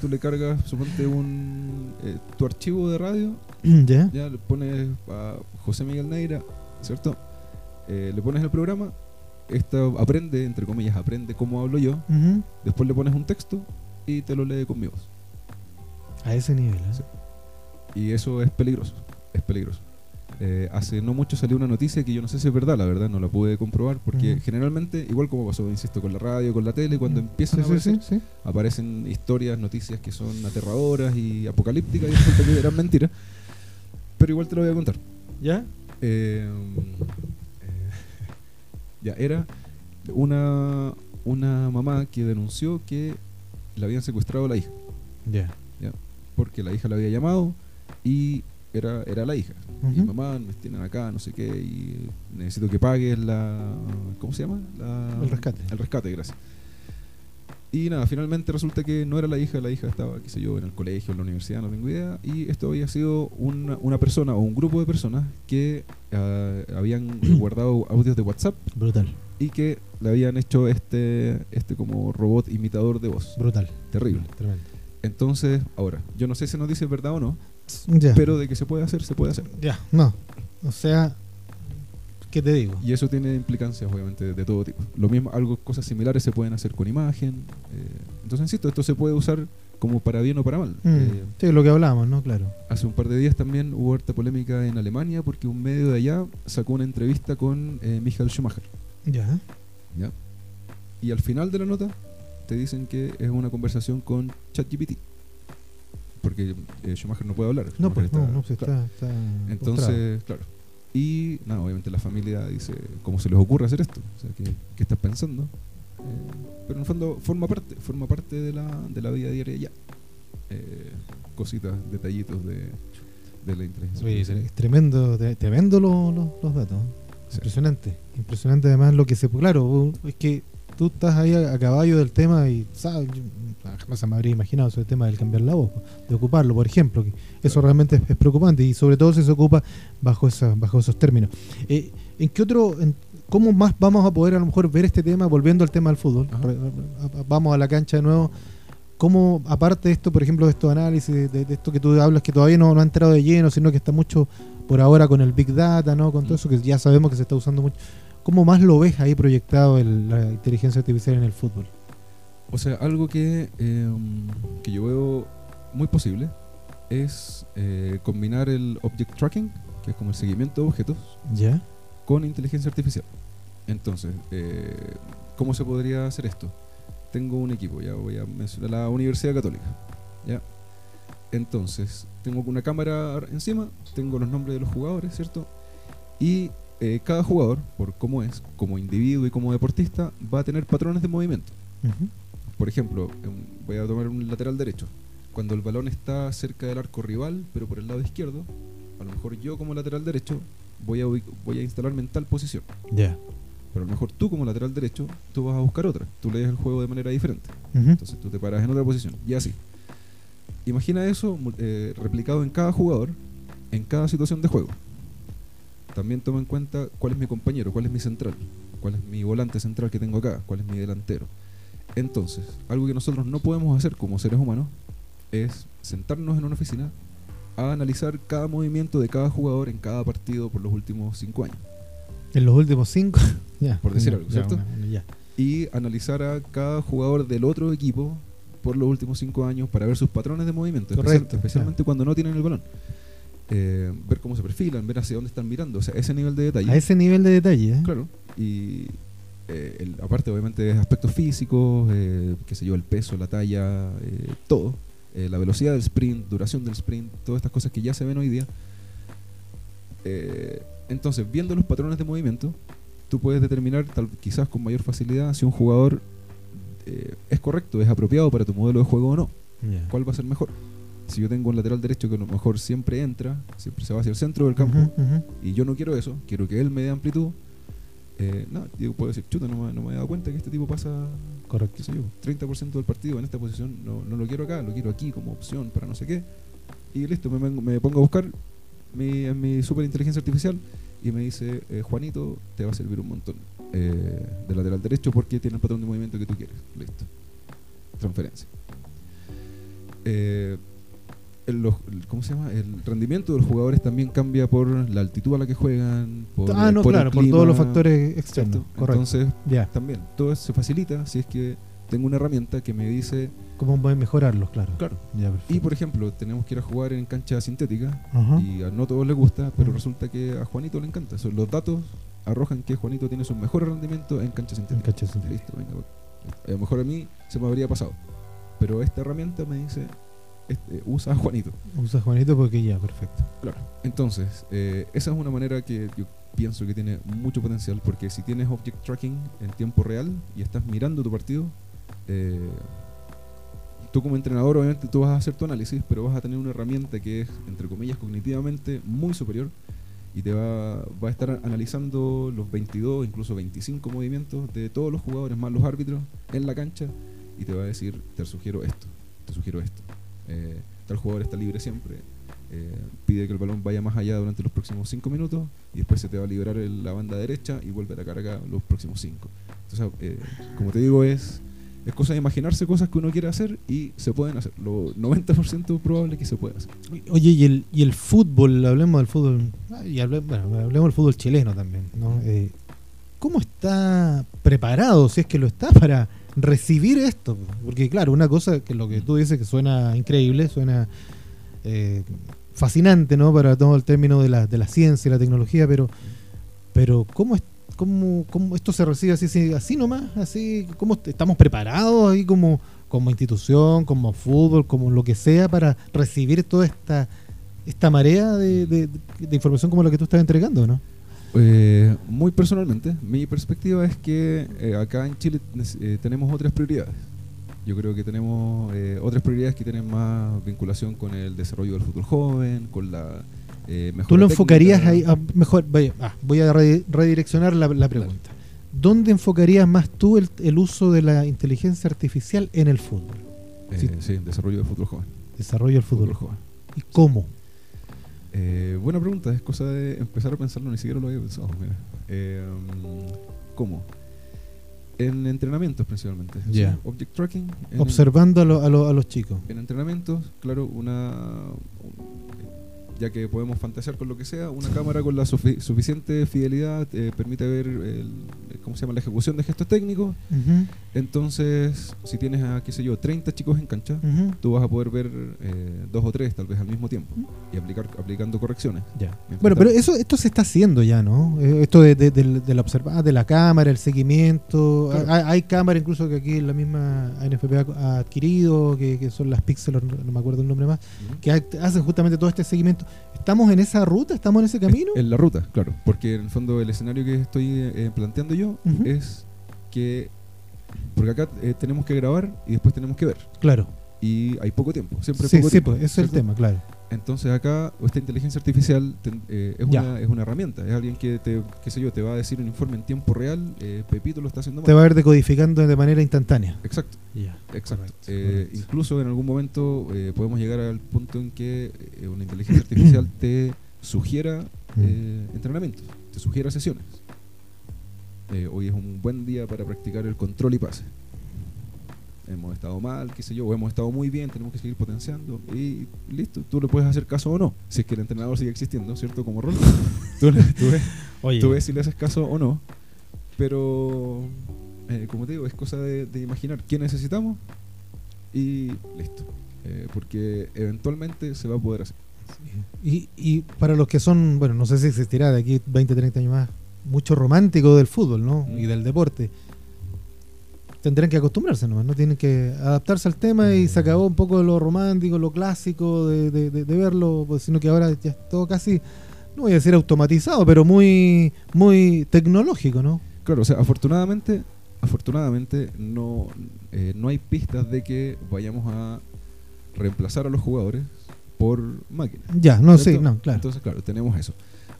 Tú le cargas, suponte, un, eh, tu archivo de radio. Ya. le pones a José Miguel Neira, ¿cierto? Eh, le pones el programa. Esta aprende, entre comillas, aprende cómo hablo yo. Después le pones un texto y te lo lee con mi voz. A ese nivel, ¿eh? Y eso es peligroso. Es peligroso. Eh, hace no mucho salió una noticia que yo no sé si es verdad, la verdad no la pude comprobar, porque generalmente, igual como pasó, insisto, con la radio, con la tele, cuando empiezan a aparecer, aparecen historias, noticias que son aterradoras y apocalípticas y resulta que eran mentiras. Pero igual te lo voy a contar. ¿Ya? Eh, eh, ya, era una, una mamá que denunció que le habían secuestrado a la hija. Ya. Porque la hija la había llamado y era, era la hija. Y mamá, me tienen acá, no sé qué, y necesito que pagues la. ¿Cómo se llama? el rescate. El rescate, gracias. Y nada, finalmente resulta que no era la hija, la hija estaba, qué sé yo, en el colegio, en la universidad, no tengo idea. Y esto había sido una, una persona o un grupo de personas que ah, habían guardado audios de WhatsApp. Brutal. Y que le habían hecho este, este como robot imitador de voz. Brutal. Terrible. Tremendo. Entonces, ahora, yo no sé si nos dice verdad o no, pero de que se puede hacer, se puede hacer. Ya, no. O sea, ¿qué te digo? Y eso tiene implicancias, obviamente, de, todo tipo. Lo mismo, algo, cosas similares se pueden hacer con imagen. Eh, entonces, insisto, esto se puede usar como para bien o para mal. Mm, eh, sí, lo que hablamos, ¿no? Claro. Hace un par de días también hubo harta polémica en Alemania porque un medio de allá sacó una entrevista con eh, Michael Schumacher. Ya. Ya. Y al final de la nota te dicen que es una conversación con ChatGPT porque eh, Schumacher no puede hablar. No, pues no, no, está, Entonces, claro. Y nada, obviamente la familia dice, ¿cómo se les ocurre hacer esto? O sea, ¿qué, qué estás pensando? Eh, pero en el fondo forma parte, forma parte de la, de la vida diaria ya. Eh, cositas, detallitos de, de la inteligencia. es tremendo, tremendo los, los, datos. Impresionante. Impresionante además lo que se... Claro, es que tú estás ahí a, caballo del tema y sabes, jamás me habría imaginado ese tema del cambiar la voz, de ocuparlo, por ejemplo. Que eso realmente es, preocupante y sobre todo si se ocupa bajo, esa, bajo esos términos. Eh, ¿En qué otro, cómo más vamos a poder a lo mejor ver este tema, volviendo al tema del fútbol? Vamos a la cancha de nuevo. ¿Cómo, aparte de esto, por ejemplo, de estos análisis, de, esto que tú hablas, que todavía no, no ha entrado de lleno, sino que está mucho por ahora con el Big Data, ¿no? con todo eso que ya sabemos que se está usando mucho. ¿Cómo más lo ves ahí proyectado la inteligencia artificial en el fútbol? O sea, algo que, em, que yo veo muy posible es eh, combinar el object tracking, que es como el seguimiento de objetos, ¿Ya? con inteligencia artificial. Entonces, eh, ¿cómo se podría hacer esto? Tengo un equipo, ya voy a mencionar la Universidad Católica. ¿ya? Entonces, tengo una cámara encima, tengo los nombres de los jugadores, ¿cierto? Y eh, cada jugador, por cómo es, como individuo y como deportista, va a tener patrones de movimiento. Por ejemplo, voy a tomar un lateral derecho. Cuando el balón está cerca del arco rival, pero por el lado izquierdo, a lo mejor yo como lateral derecho voy a, voy a instalarme en tal posición. Ya. Pero a lo mejor tú como lateral derecho, tú vas a buscar otra. Tú lees el juego de manera diferente. Entonces tú te paras en otra posición. Y así. Imagina eso eh, replicado en cada jugador, en cada situación de juego también toma en cuenta cuál es mi compañero, cuál es mi central, cuál es mi volante central que tengo acá, cuál es mi delantero. Entonces, algo que nosotros no podemos hacer como seres humanos es sentarnos en una oficina a analizar cada movimiento de cada jugador en cada partido por los últimos cinco años. En los últimos cinco, por decir algo, ¿cierto? y analizar a cada jugador del otro equipo por los últimos cinco años para ver sus patrones de movimiento, especialmente cuando no tienen el balón. Eh, ver cómo se perfilan, ver hacia dónde están mirando, o sea, ese nivel de detalle. A ese nivel de detalle, ¿eh? Claro, y eh, aparte obviamente aspectos físicos, eh, qué sé yo, el peso, la talla, todo, la velocidad del sprint, duración del sprint, todas estas cosas que ya se ven hoy día. entonces, viendo los patrones de movimiento, tú puedes determinar tal, quizás con mayor facilidad si un jugador es correcto, es apropiado para tu modelo de juego o no. ¿Cuál va a ser mejor? Si yo tengo un lateral derecho que a lo mejor siempre entra, siempre se va hacia el centro del campo, y yo no quiero eso, quiero que él me dé amplitud, eh, no, digo, puedo decir, chuta, no me, he dado cuenta que este tipo pasa, Correcto. sé yo, 30% del partido en esta posición, no, no, lo quiero acá, lo quiero aquí como opción para no sé qué. Y listo, me, me pongo a buscar mi, en mi super inteligencia artificial y me dice, eh, Juanito, te va a servir un montón eh, de lateral derecho porque tiene el patrón de movimiento que tú quieres. Listo. Transferencia. Eh, ¿cómo se llama? El rendimiento de los jugadores también cambia por la altitud a la que juegan. Por, ah, no, claro, por todos los factores externos. Entonces, también todo se facilita si es que tengo una herramienta que me dice cómo mejorarlos, claro. Claro. y por ejemplo, tenemos que ir a jugar en cancha sintética y a no todos les gusta, pero resulta que a Juanito le encanta. los datos arrojan que Juanito tiene su mejor rendimiento en cancha sintética. En cancha sintética. Listo, venga. A lo mejor a mí se me habría pasado. Pero esta herramienta me dice, este, usa a Juanito. Usa a Juanito porque ya, perfecto. Claro. Entonces, eh, esa es una manera que yo pienso que tiene mucho potencial porque si tienes object tracking en tiempo real y estás mirando tu partido, eh, tú como entrenador obviamente tú vas a hacer tu análisis, pero vas a tener una herramienta que es, entre comillas, cognitivamente muy superior y te va, va a estar analizando los 22, incluso 25 movimientos de todos los jugadores, más los árbitros, en la cancha y te va a decir, te sugiero esto, te sugiero esto. Eh, tal jugador está libre siempre, eh, pide que el balón vaya más allá durante los próximos 5 minutos y después se te va a liberar la banda derecha y vuelve a atacar acá los próximos 5. Entonces, eh, como te digo, es, es cosa de imaginarse cosas que uno quiere hacer y se pueden hacer. Lo 90% probable que se pueda hacer. Oye, y el, y el fútbol, hablemos del fútbol, y hablemos, hablemos del fútbol chileno también, ¿no? ¿Cómo está preparado, si es que lo está, para recibir esto. Porque claro, una cosa que lo que tú dices que suena increíble, suena eh, fascinante, ¿no? Para todo el término de la, de la ciencia y la tecnología, pero, pero ¿cómo, es, cómo, cómo esto se recibe así, así nomás? Así, ¿Cómo estamos preparados ahí como, como institución, como fútbol, como lo que sea para recibir toda esta, esta marea de, información como la que tú estás entregando, ¿no? Eh, muy personalmente, mi perspectiva es que eh, acá en Chile eh, tenemos otras prioridades. Yo creo que tenemos otras prioridades que tienen más vinculación con el desarrollo del futuro joven, con la mejor. ¿Tú lo enfocarías ahí? Ah, mejor, ah, voy a redireccionar la, pregunta. ¿Dónde enfocarías más tú el, uso de la inteligencia artificial en el fútbol? sí, desarrollo del futuro joven. Desarrollo del futuro joven. ¿Y cómo? Eh, buena pregunta, es cosa de empezar a pensarlo, ni siquiera lo había pensado. Eh, ¿Cómo? En entrenamientos principalmente. object tracking. Observando a, a, los chicos. En entrenamientos, claro, una, ya que podemos fantasear con lo que sea, una cámara con la suficiente fidelidad eh, permite ver el, ¿cómo se llama? la ejecución de gestos técnicos. Entonces, si tienes a, qué sé yo, 30 chicos en cancha, tú vas a poder ver eh, dos o tres tal vez al mismo tiempo y aplicar aplicando correcciones. Ya. Bueno, pero eso esto se está haciendo ya, ¿no? Eh, esto de, de, la observa de la cámara, el seguimiento. Hay, cámaras incluso que aquí la misma ANFP ha, adquirido, que, son las Pixel, no, me acuerdo el nombre más, que hacen justamente todo este seguimiento. ¿Estamos en esa ruta? ¿Estamos en ese camino? En la ruta, claro. Porque en el fondo el escenario que estoy eh, planteando yo es que. Porque acá eh, tenemos que grabar y después tenemos que ver. Claro. Y hay poco tiempo. Siempre sí, sí, pues, ese es el tema, claro. Entonces acá esta inteligencia artificial eh, es, una, es, una, herramienta, es alguien que te, qué sé yo, te va a decir un informe en tiempo real, eh, Pepito lo está haciendo mal. Te va a ir decodificando de manera instantánea. Exacto. Exacto. Eh, incluso en algún momento podemos llegar al punto en que una inteligencia artificial te sugiera mm. entrenamientos, te sugiera sesiones. hoy es un buen día para practicar el control y pase hemos estado mal, qué sé yo, o hemos estado muy bien, tenemos que seguir potenciando y listo, tú le puedes hacer caso o no, si es que el entrenador sigue existiendo, ¿cierto? Como rol. tú, ves, si le haces caso o no, pero eh, como te digo, es cosa de, imaginar qué necesitamos y listo, eh, porque eventualmente se va a poder hacer. Y, y para los que son, bueno, no sé si existirá de aquí 20, 30 años más, mucho romántico del fútbol, ¿no? Y del deporte tendrán que acostumbrarse nomás, no tienen que adaptarse al tema y se acabó un poco lo romántico, lo clásico de, de, verlo, pues, sino que ahora ya es todo casi, no voy a decir automatizado, pero muy, muy tecnológico, ¿no? Claro, o sea, afortunadamente, afortunadamente no, eh, no hay pistas de que vayamos a reemplazar a los jugadores por máquinas. Ya, no sé, no, claro. Entonces, claro, tenemos eso.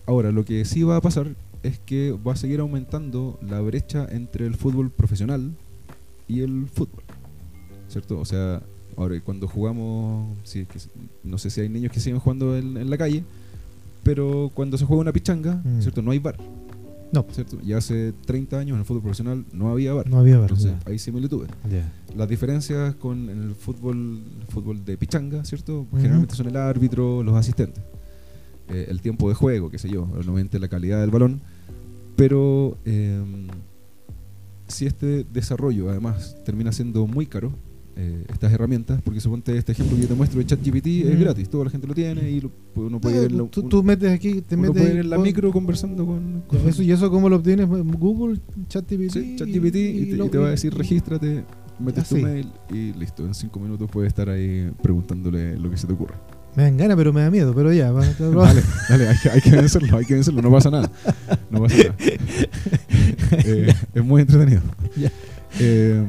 Ahora, lo que sí va a pasar es que va a seguir aumentando la brecha entre el fútbol profesional y el fútbol. ¿Cierto? O sea, ahora cuando jugamos, no sé si hay niños que siguen jugando en, la calle, pero cuando se juega una pichanga, mm. ¿cierto? No hay bar. No. ¿Cierto? Ya hace 30 años en el fútbol profesional no había bar. No había bar. Entonces, hay similitudes. Las diferencias con el fútbol, fútbol de pichanga, ¿cierto? Generalmente son el árbitro, los asistentes. Eh, el tiempo de juego, qué sé yo, obviamente la calidad del balón, pero em, si este desarrollo además termina siendo muy caro, eh, estas herramientas, porque suponte este ejemplo que yo te muestro de ChatGPT es gratis, toda la gente lo tiene y uno puede ir en tú, metes aquí, te metes en la micro conversando con, eso y eso cómo lo obtienes Google, ChatGPT, sí, ChatGPT y, te, va a decir regístrate, metes tu mail y listo, en cinco minutos puedes estar ahí preguntándole lo que se te ocurra. Me dan ganas, pero me da miedo, pero ya. dale, dale, hay que, hay que vencerlo, hay que vencerlo, no pasa nada. No pasa nada. Eh, es muy entretenido. Eh,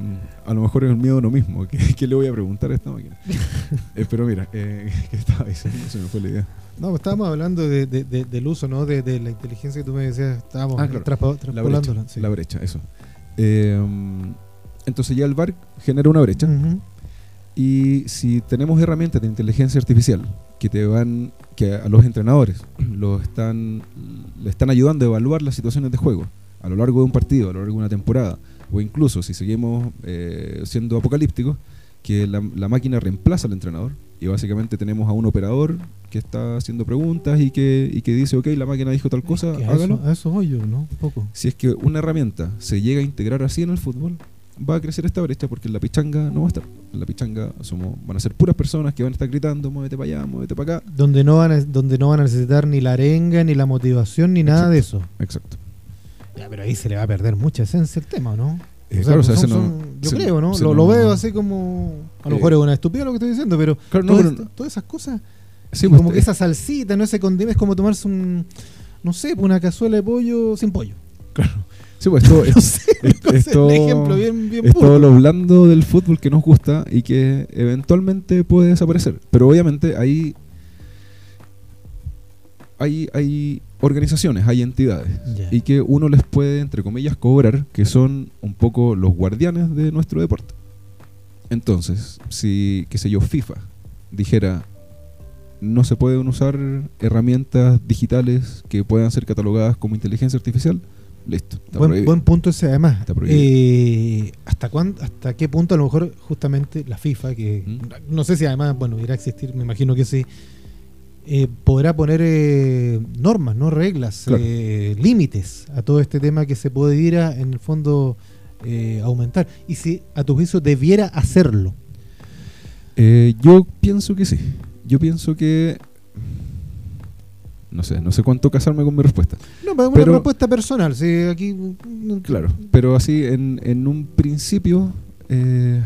a lo mejor es el miedo lo mismo. ¿Qué, le voy a preguntar a esta máquina? Eh, pero mira, ¿qué estaba diciendo? Se me fue la idea. No, pues estábamos hablando de, del uso, ¿no? De, la inteligencia que tú me decías. Estábamos ah, la brecha, la brecha, eso. entonces ya el VAR genera una brecha. Y si tenemos herramientas de inteligencia artificial que te van, que a los entrenadores los están, le están ayudando a evaluar las situaciones de juego a lo largo de un partido, a lo largo de una temporada, o incluso si seguimos eh, siendo apocalípticos, que la, máquina reemplaza al entrenador y básicamente tenemos a un operador que está haciendo preguntas y que, y que dice, ok, la máquina dijo tal cosa, hágalo. A eso, voy yo, ¿no? Un poco. Si es que una herramienta se llega a integrar así en el fútbol, va a crecer esta brecha porque en la pichanga no va a estar. En la pichanga somos, van a ser puras personas que van a estar gritando, muévete para allá, muévete para acá. Donde no van a, donde no van a necesitar ni la arenga, ni la motivación, ni nada de eso. Exacto. Ya, pero ahí se le va a perder mucha esencia el tema, ¿no? Eh, claro, yo creo, ¿no? Lo, veo así como. A lo mejor es una estupidez lo que estoy diciendo, pero, todas, esas cosas. Sí, como pues, que esa salsita, no ese condimento, es como tomarse un. No sé, una cazuela de pollo sin pollo. Claro. Sí, pues esto es, todo, lo blando del fútbol que nos gusta y que eventualmente puede desaparecer. Pero obviamente hay, hay, hay organizaciones, hay entidades y que uno les puede, entre comillas, cobrar, que son un poco los guardianes de nuestro deporte. Entonces, si, qué sé yo, FIFA dijera, no se pueden usar herramientas digitales que puedan ser catalogadas como inteligencia artificial, Listo. Buen, punto ese además. Eh, ¿hasta, cuándo, ¿Hasta qué punto a lo mejor justamente la FIFA, que ¿Mm? no sé si además, bueno, irá a existir, me imagino que sí, eh, podrá poner eh, normas, no reglas, límites a todo este tema que se pudiera en el fondo aumentar? Y si a tu juicio debiera hacerlo. yo pienso que sí. Yo pienso que no sé, no sé cuánto casarme con mi respuesta. No, pero, una respuesta personal, sí, aquí... Claro, pero así en, en un principio... Eh,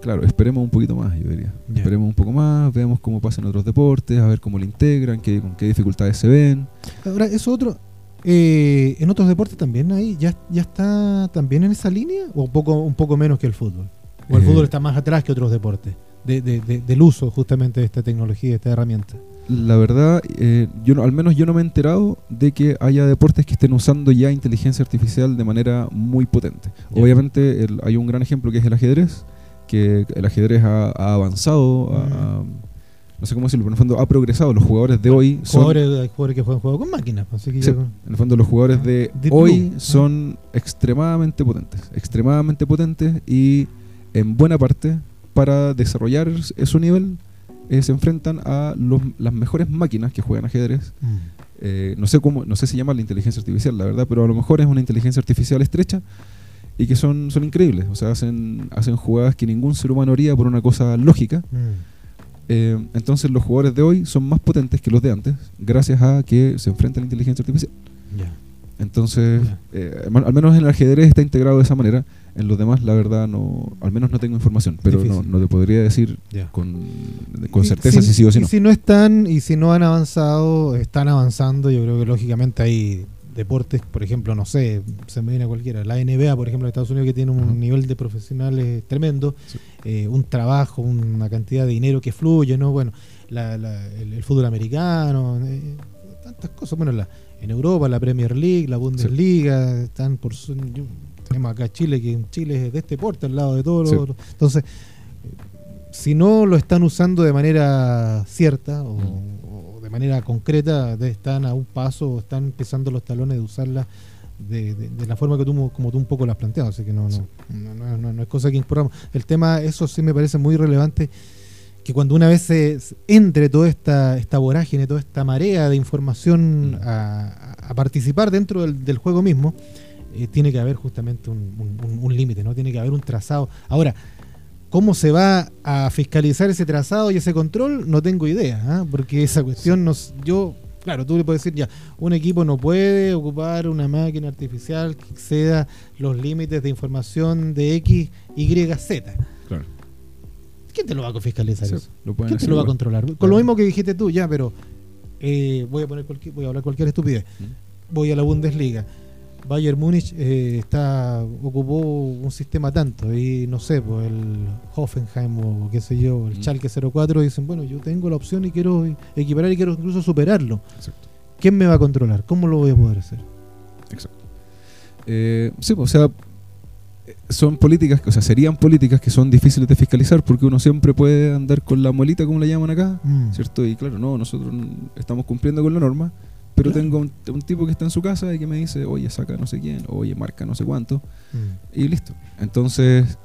claro, esperemos un poquito más, yo diría. Esperemos un poco más, veamos cómo pasan otros deportes, a ver cómo lo integran, qué, con qué dificultades se ven. Ahora, eso otro, eh, ¿en otros deportes también ahí ya, ya está también en esa línea o un poco, un poco menos que el fútbol? ¿O el eh, fútbol está más atrás que otros deportes? De, de, del uso justamente de esta tecnología, de esta herramienta la verdad, eh, yo al menos yo no me he enterado de que haya deportes que estén usando ya inteligencia artificial de manera muy potente. Obviamente hay un gran ejemplo que es el ajedrez, que el ajedrez ha, avanzado, no sé cómo decirlo, pero en el fondo ha progresado. Los jugadores de hoy son... Jugadores, hay jugadores que juegan juego con máquinas. Pues, en el fondo los jugadores de hoy son extremadamente potentes, extremadamente potentes y en buena parte para desarrollar su nivel eh, se enfrentan a las mejores máquinas que juegan ajedrez. Mm. Eh, no sé cómo, no sé si llama la inteligencia artificial, la verdad, pero a lo mejor es una inteligencia artificial estrecha y que son, son increíbles. O sea, hacen, hacen jugadas que ningún ser humano haría por una cosa lógica. Mm. Eh, entonces los jugadores de hoy son más potentes que los de antes, gracias a que se enfrenta a la inteligencia artificial. Entonces, al menos en el ajedrez está integrado de esa manera en los demás, la verdad, no, al menos no tengo información, pero no, no, te podría decir con, con certeza si, sí o si no. si no están y si no han avanzado, están avanzando, yo creo que lógicamente hay deportes, por ejemplo, no sé, se me viene a cualquiera, la NBA, por ejemplo, de Estados Unidos, que tiene un nivel de profesionales tremendo, eh, un trabajo, una cantidad de dinero que fluye, ¿no? Bueno, el, fútbol americano, eh, tantas cosas. Bueno, la, en Europa, la Premier League, la Bundesliga, están por. Tenemos acá Chile, que en Chile es de este porte, al lado de todos los. Entonces, si no lo están usando de manera cierta o, mm. de manera concreta, están a un paso o están empezando los talones de usarla de, la forma que tú, como tú un poco lo has planteado. Así que no, no, no, no, es cosa que importamos. El tema, eso sí me parece muy relevante que cuando una vez se, entre toda esta, esta vorágine, toda esta marea de información mm. a, participar dentro del, juego mismo, eh, tiene que haber justamente un, límite, ¿no? Tiene que haber un trazado. Ahora, ¿cómo se va a fiscalizar ese trazado y ese control? No tengo idea, ¿ah? porque esa cuestión nos. Yo, claro, tú le puedes decir ya, un equipo no puede ocupar una máquina artificial que exceda los límites de información de X, Y, Z. Claro ¿Quién te lo va a fiscalizar eso? ¿Quién te lo va a controlar? Con lo mismo que dijiste tú, ya, pero eh, voy a poner cualquier, voy a hablar cualquier estupidez. Voy a la Bundesliga. Bayern Múnich eh, está ocupó un sistema tanto y no sé, pues el Hoffenheim o qué sé yo, el ¿Mm? Schalke 04 dicen, bueno, yo tengo la opción y quiero equiparar y quiero incluso superarlo. Exacto. ¿Quién me va a controlar? ¿Cómo lo voy a poder hacer? Exacto. Eh, sí, pues, o sea, son políticas, o sea, serían políticas que son difíciles de fiscalizar porque uno siempre puede andar con la muelita, como la llaman acá, mm. ¿cierto? Y claro, no, nosotros estamos cumpliendo con la norma, pero tengo un, tipo que está en su casa y que me dice, oye, saca no sé quién, oye, marca no sé cuánto, mm. y listo. Entonces,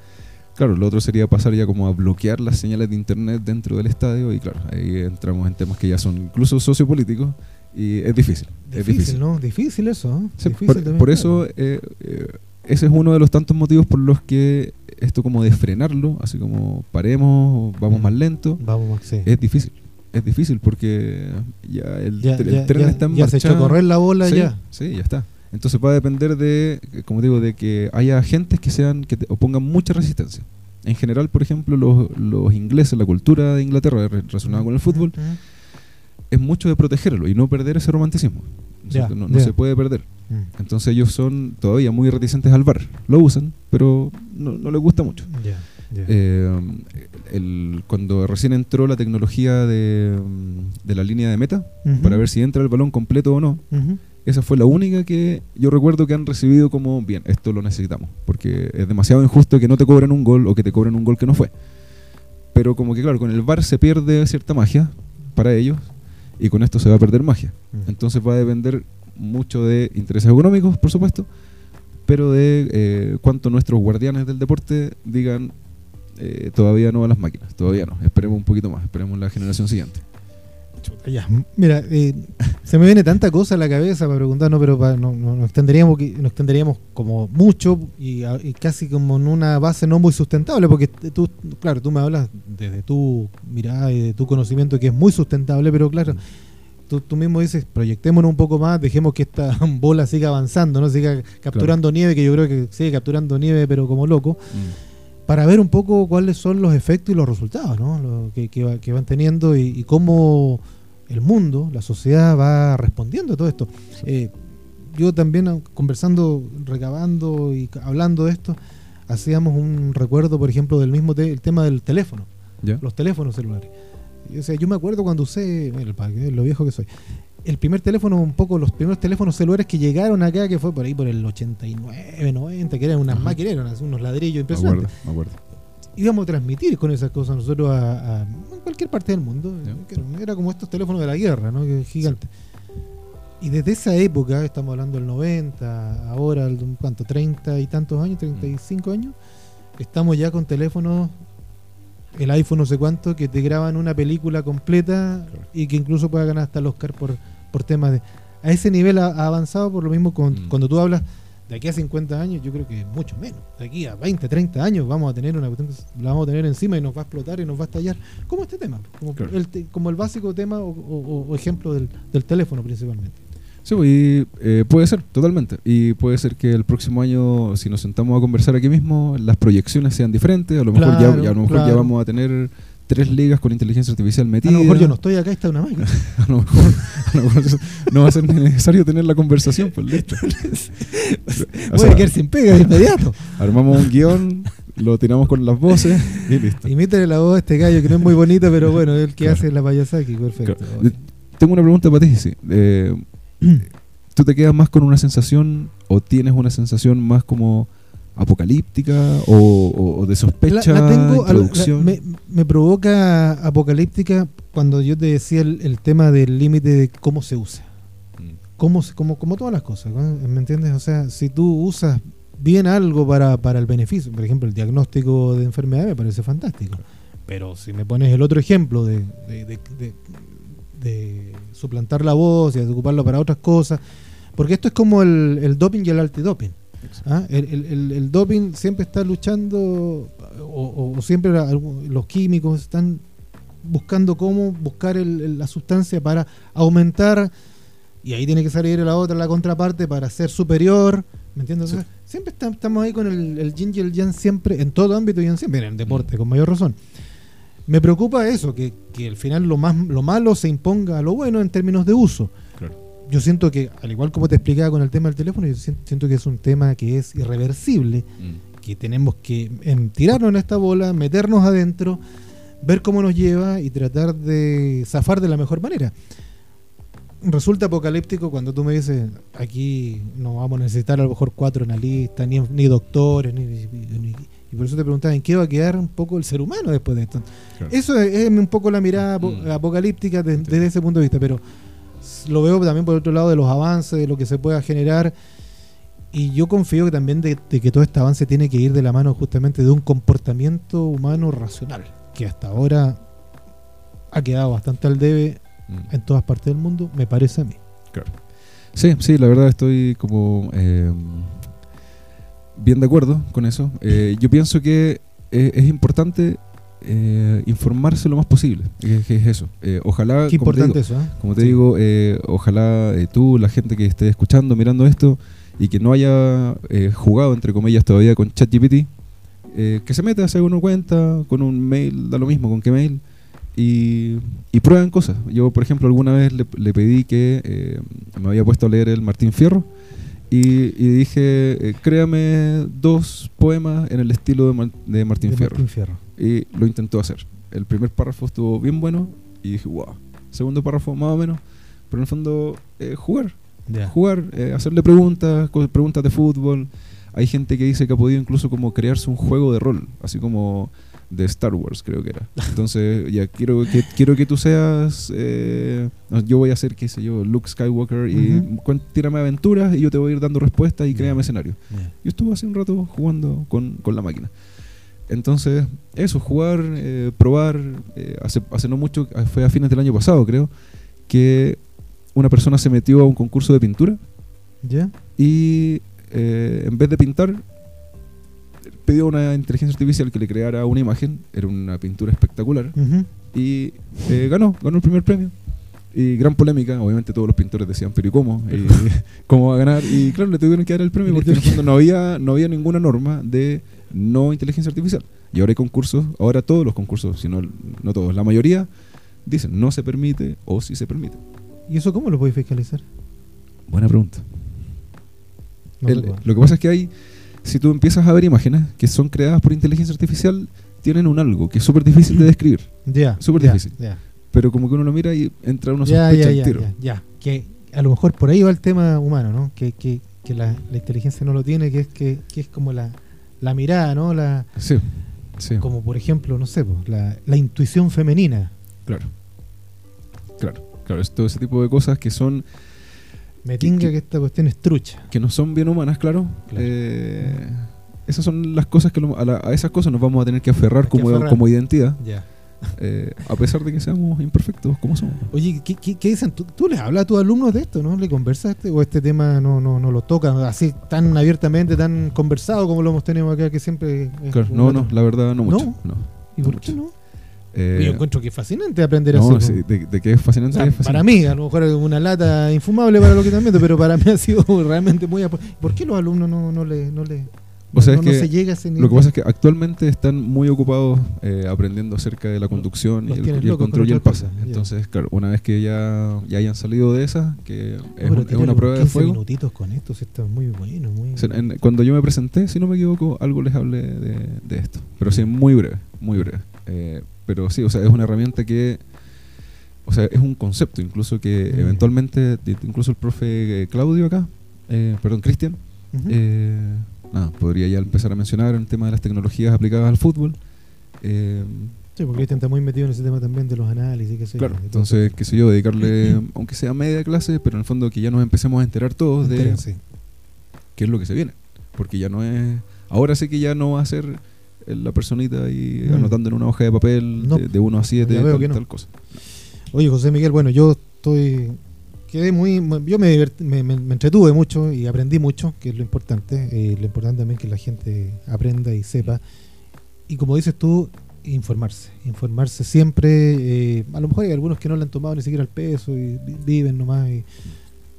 claro, lo otro sería pasar ya como a bloquear las señales de internet dentro del estadio y claro, ahí entramos en temas que ya son incluso sociopolíticos y es difícil. Difícil, es difícil. ¿no? Difícil eso. por, eso... Eh, eh, ese es uno de los tantos motivos por los que esto como de frenarlo, así como paremos, vamos más lento, vamos es difícil. Es difícil porque ya el, tren está en ya se echó a correr la bola ya. Sí, ya está. Entonces va a depender de, como digo, de que haya agentes que sean que opongan mucha resistencia. En general, por ejemplo, los, los ingleses, la cultura de Inglaterra relacionada con el fútbol, es mucho de protegerlo y no perder ese romanticismo. no, se puede perder. Mm. Entonces ellos son todavía muy reticentes al bar. Lo usan, pero no, les gusta mucho. Eh, cuando recién entró la tecnología de, la línea de meta, para ver si entra el balón completo o no, esa fue la única que yo recuerdo que han recibido como, bien, esto lo necesitamos, porque es demasiado injusto que no te cobren un gol o que te cobren un gol que no fue. Pero como que claro, con el bar se pierde cierta magia para ellos y con esto se va a perder magia. Entonces va a depender mucho de intereses económicos, por supuesto, pero de eh, cuánto nuestros guardianes del deporte digan eh, todavía no a las máquinas, todavía no, esperemos un poquito más, esperemos la generación siguiente. Mira, eh, se me viene tanta cosa a la cabeza para preguntar, no, pero no, nos extenderíamos nos extenderíamos como mucho y, casi como en una base no muy sustentable, porque tú, claro, tú me hablas desde tu mirada y de tu conocimiento que es muy sustentable, pero claro, tú, mismo dices, proyectémonos un poco más, dejemos que esta bola siga avanzando, no siga capturando nieve, que yo creo que sigue capturando nieve, pero como loco, mm. Para ver un poco cuáles son los efectos y los resultados ¿no? que, van teniendo y, cómo el mundo, la sociedad va respondiendo a todo esto. Eh, yo también conversando, recabando y hablando de esto, hacíamos un recuerdo, por ejemplo, del mismo el tema del teléfono, los teléfonos celulares. O sea, yo me acuerdo cuando usé, lo viejo que soy, el primer teléfono, un poco los primeros teléfonos celulares que llegaron acá, que fue por ahí por el 89, 90, que eran unas máquinas, eran unos ladrillos impresionantes. Me acuerdo, Íbamos a transmitir con esas cosas nosotros a, cualquier parte del mundo. Era como estos teléfonos de la guerra, ¿no? Que gigante. Y desde esa época, estamos hablando del 90, ahora, ¿cuánto? 30 y tantos años, 35 años, estamos ya con teléfonos el iPhone no sé cuánto, que te graban una película completa y que incluso pueda ganar hasta el Oscar por, por temas de... A ese nivel ha, avanzado por lo mismo mm. cuando tú hablas de aquí a 50 años, yo creo que mucho menos. De aquí a 20, 30 años vamos a tener una la vamos a tener encima y nos va a explotar y nos va a estallar. Como este tema, como, el, como el básico tema o, ejemplo del, del teléfono principalmente. Sí, pues, y, eh, puede ser, totalmente. Y puede ser que el próximo año, si nos sentamos a conversar aquí mismo, las proyecciones sean diferentes. A lo mejor, ya, a lo mejor ya vamos a tener tres ligas con inteligencia artificial metida. A lo mejor yo no estoy acá, está una máquina. a, lo mejor, a lo mejor no va a ser necesario tener la conversación, pues listo. Voy a quedar sin pega de inmediato. Armamos un guion, lo tiramos con las voces y listo. Imítale la voz a este gallo que no es muy bonita, pero bueno, es el que hace la payasaki, perfecto. Tengo una pregunta para ti, sí. Eh, ¿Tú te quedas más con una sensación o tienes una sensación más como apocalíptica o, de sospecha? La, tengo, me, provoca apocalíptica cuando yo te decía el, tema del límite de cómo se usa. Mm. Cómo, como, como todas las cosas, ¿me entiendes? O sea, si tú usas bien algo para, para el beneficio, por ejemplo, el diagnóstico de enfermedad me parece fantástico. Pero si me pones el otro ejemplo de, de suplantar la voz y de ocuparlo para otras cosas, porque esto es como el, doping y el antidoping. ¿Ah? El, doping siempre está luchando, o, siempre los químicos están buscando cómo buscar la sustancia para aumentar, y ahí tiene que salir la otra, la contraparte, para ser superior. ¿Me entiendes? siempre estamos ahí con el, el yin y el yang, siempre, en todo ámbito y en siempre, en el deporte, mm. con mayor razón. Me preocupa eso, que, que al final lo, más, lo malo se imponga a lo bueno en términos de uso yo siento que, al igual como te explicaba con el tema del teléfono, yo siento que es un tema que es irreversible, mm. que tenemos que tirarnos en esta bola, meternos adentro, ver cómo nos lleva y tratar de zafar de la mejor manera. Resulta apocalíptico cuando tú me dices, aquí no vamos a necesitar a lo mejor cuatro analistas, ni, ni doctores, ni, y por eso te preguntaba, ¿en qué va a quedar un poco el ser humano después de esto? Eso es, un poco la mirada mm. apocalíptica desde ese punto de vista, pero lo veo también por otro lado de los avances, de lo que se pueda generar. Y yo confío que también de, que todo este avance tiene que ir de la mano justamente de un comportamiento humano racional, que hasta ahora ha quedado bastante al debe mm. en todas partes del mundo, me parece a mí. Claro. Sí, sí, la verdad estoy como eh, bien de acuerdo con eso. Eh, yo pienso que eh, es importante eh, informarse lo más posible. es eso. Eh, ojalá. Qué importante eso. ¿eh? Como te digo, ojalá tú, la gente que esté escuchando, mirando esto y que no haya jugado, entre comillas, todavía con ChatGPT, que se meta, se haga una cuenta con un mail, da lo mismo con qué mail. Y, y prueban cosas. Yo, por ejemplo, alguna vez le, le pedí que me había puesto a leer el Martín Fierro y, dije, créame dos poemas en el estilo de, de Martín, Fierro. Martín Fierro y lo intentó hacer. El primer párrafo estuvo bien bueno y dije, wow. Segundo párrafo más o menos, pero en el fondo eh, jugar. Jugar, eh, hacerle preguntas, preguntas de fútbol. Hay gente que dice que ha podido incluso como crearse un juego de rol, así como de Star Wars creo que era. Entonces, ya quiero que quiero que tú seas eh, yo voy a ser qué sé yo, Luke Skywalker y tírame aventuras y yo te voy a ir dando respuestas y créame escenario. Yo estuve hace un rato jugando con, con la máquina. Entonces, eso, jugar, eh, probar. Eh, hace, hace no mucho, fue a fines del año pasado, creo, que una persona se metió a un concurso de pintura. ¿Ya? Y eh, en vez de pintar, pidió a una inteligencia artificial que le creara una imagen. Era una pintura espectacular. Y ganó, ganó el primer premio. Y gran polémica, obviamente todos los pintores decían, pero ¿y cómo? ¿Cómo va a ganar? Y claro, le tuvieron que dar el premio porque en el fondo no había, no había ninguna norma de no inteligencia artificial. Y ahora hay concursos, ahora todos los concursos, si no, no todos, la mayoría dicen no se permite o sí se permite. ¿Y eso cómo lo puedes fiscalizar? Buena pregunta. lo que pasa es que hay, si tú empiezas a ver imágenes que son creadas por inteligencia artificial, tienen un algo que es súper difícil de describir. Ya. súper difícil. Pero como que uno lo mira y entra uno sospecha ya, ya, tiro. Ya, que a lo mejor por ahí va el tema humano, ¿no? Que, que, que la, la, inteligencia no lo tiene, que es que, que es como la, la mirada, ¿no? La, sí, sí. Como por ejemplo, no sé, la, la intuición femenina. Claro. Claro, claro, es todo ese tipo de cosas que son... Me tinga que, esta cuestión es trucha. Que no son bien humanas, claro. Eh, esas son las cosas que a, esas cosas nos vamos a tener que aferrar, como, como identidad. Ya. Eh, a pesar de que seamos imperfectos como somos. Oye, ¿qué, qué, dicen? ¿Tú, les hablas a tus alumnos de esto? ¿No le conversas este, o este tema no, no, no lo tocan así tan abiertamente, tan conversado como lo hemos tenido acá, que siempre... no, no, la verdad no mucho. ¿No? ¿Y por qué no? Eh, yo encuentro que es fascinante aprender no, así. Sí, de, de, que es fascinante, Para mí, a lo mejor es una lata infumable para lo que también, pero para mí ha sido realmente muy... ¿Por qué los alumnos no, no le... No le O sea, no, es que se llega a ese nivel. Lo que pasa es que actualmente están muy ocupados eh, aprendiendo acerca de la conducción y el, control y el pase. Entonces, claro, una vez que ya, ya hayan salido de esa, que es, una prueba de fuego. minutitos con esto, está muy bueno. Muy... cuando yo me presenté, si no me equivoco, algo les hablé de, esto. Pero sí, muy breve, muy breve. Eh, pero sí, o sea, es una herramienta que o sea, es un concepto incluso que mm. eventualmente, incluso el profe eh, Claudio acá, perdón, Cristian, nada, podría ya empezar a mencionar el tema de las tecnologías aplicadas al fútbol. Eh, sí, porque este está muy metido en ese tema también de los análisis, qué sé claro, entonces, qué sé yo, dedicarle, aunque sea media clase, pero en el fondo que ya nos empecemos a enterar todos de qué es lo que se viene. Porque ya no es. Ahora sí que ya no va a ser la personita ahí mm. anotando en una hoja de papel de, 1 a 7, tal, tal cosa. Oye, José Miguel, bueno, yo estoy quedé muy, yo me, me, entretuve mucho y aprendí mucho, que es lo importante. Eh, lo importante también que la gente aprenda y sepa. Y como dices tú, informarse. Informarse siempre. Eh, a lo mejor hay algunos que no le han tomado ni siquiera el peso y viven nomás.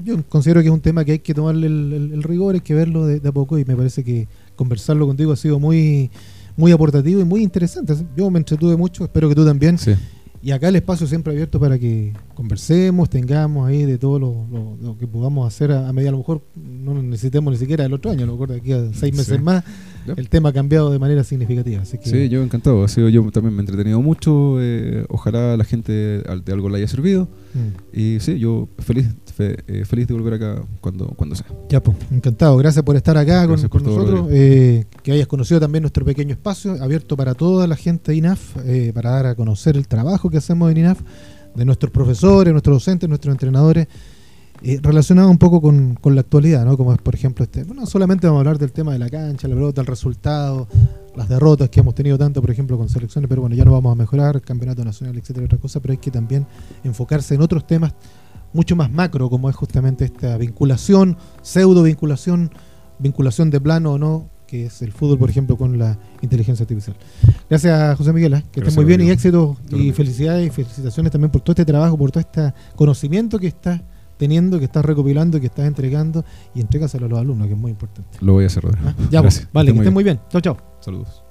Yo considero que es un tema que hay que tomarle el, rigor, hay que verlo de, a poco y me parece que conversarlo contigo ha sido muy muy aportativo y muy interesante. Yo me entretuve mucho, espero que tú también. Sí. Y acá el espacio siempre abierto para que conversemos, tengamos ahí de todo lo, que podamos hacer a, medida, a lo mejor no necesitemos ni siquiera el otro año, a lo mejor de aquí a seis meses más, el tema ha cambiado de manera significativa. Sí, yo encantado, ha sido, yo también me he entretenido mucho, eh, ojalá la gente de algo le haya servido. Mm. Y sí, yo feliz eh, feliz de volver acá cuando, cuando sea. Ya, pues, encantado. Gracias por estar acá con, nosotros. Eh, que hayas conocido también nuestro pequeño espacio, abierto para toda la gente de INAF, eh, para dar a conocer el trabajo que hacemos en INAF, de nuestros profesores, nuestros docentes, nuestros entrenadores. Relacionado un poco con, la actualidad, ¿no? Como es, por ejemplo, este. Bueno, solamente vamos a hablar del tema de la cancha, la pelota, el resultado, las derrotas que hemos tenido tanto, por ejemplo, con selecciones, pero bueno, ya no vamos a mejorar, campeonato nacional, etcétera, otra cosa, pero hay que también enfocarse en otros temas mucho más macro, como es justamente esta vinculación, pseudo vinculación, vinculación de plano o no, que es el fútbol, por ejemplo, con la inteligencia artificial. Gracias, José Miguel, ¿eh? que estés muy bien y éxito y felicidades y felicitaciones también por todo este trabajo, por todo este conocimiento que estás teniendo, que estás recopilando, que estás entregando y entrégaselo a los alumnos, que es muy importante. Lo voy a hacer, Rodrigo. ¿Ah? Ya, pues, vale, que estén muy bien. Chao, chao. Saludos.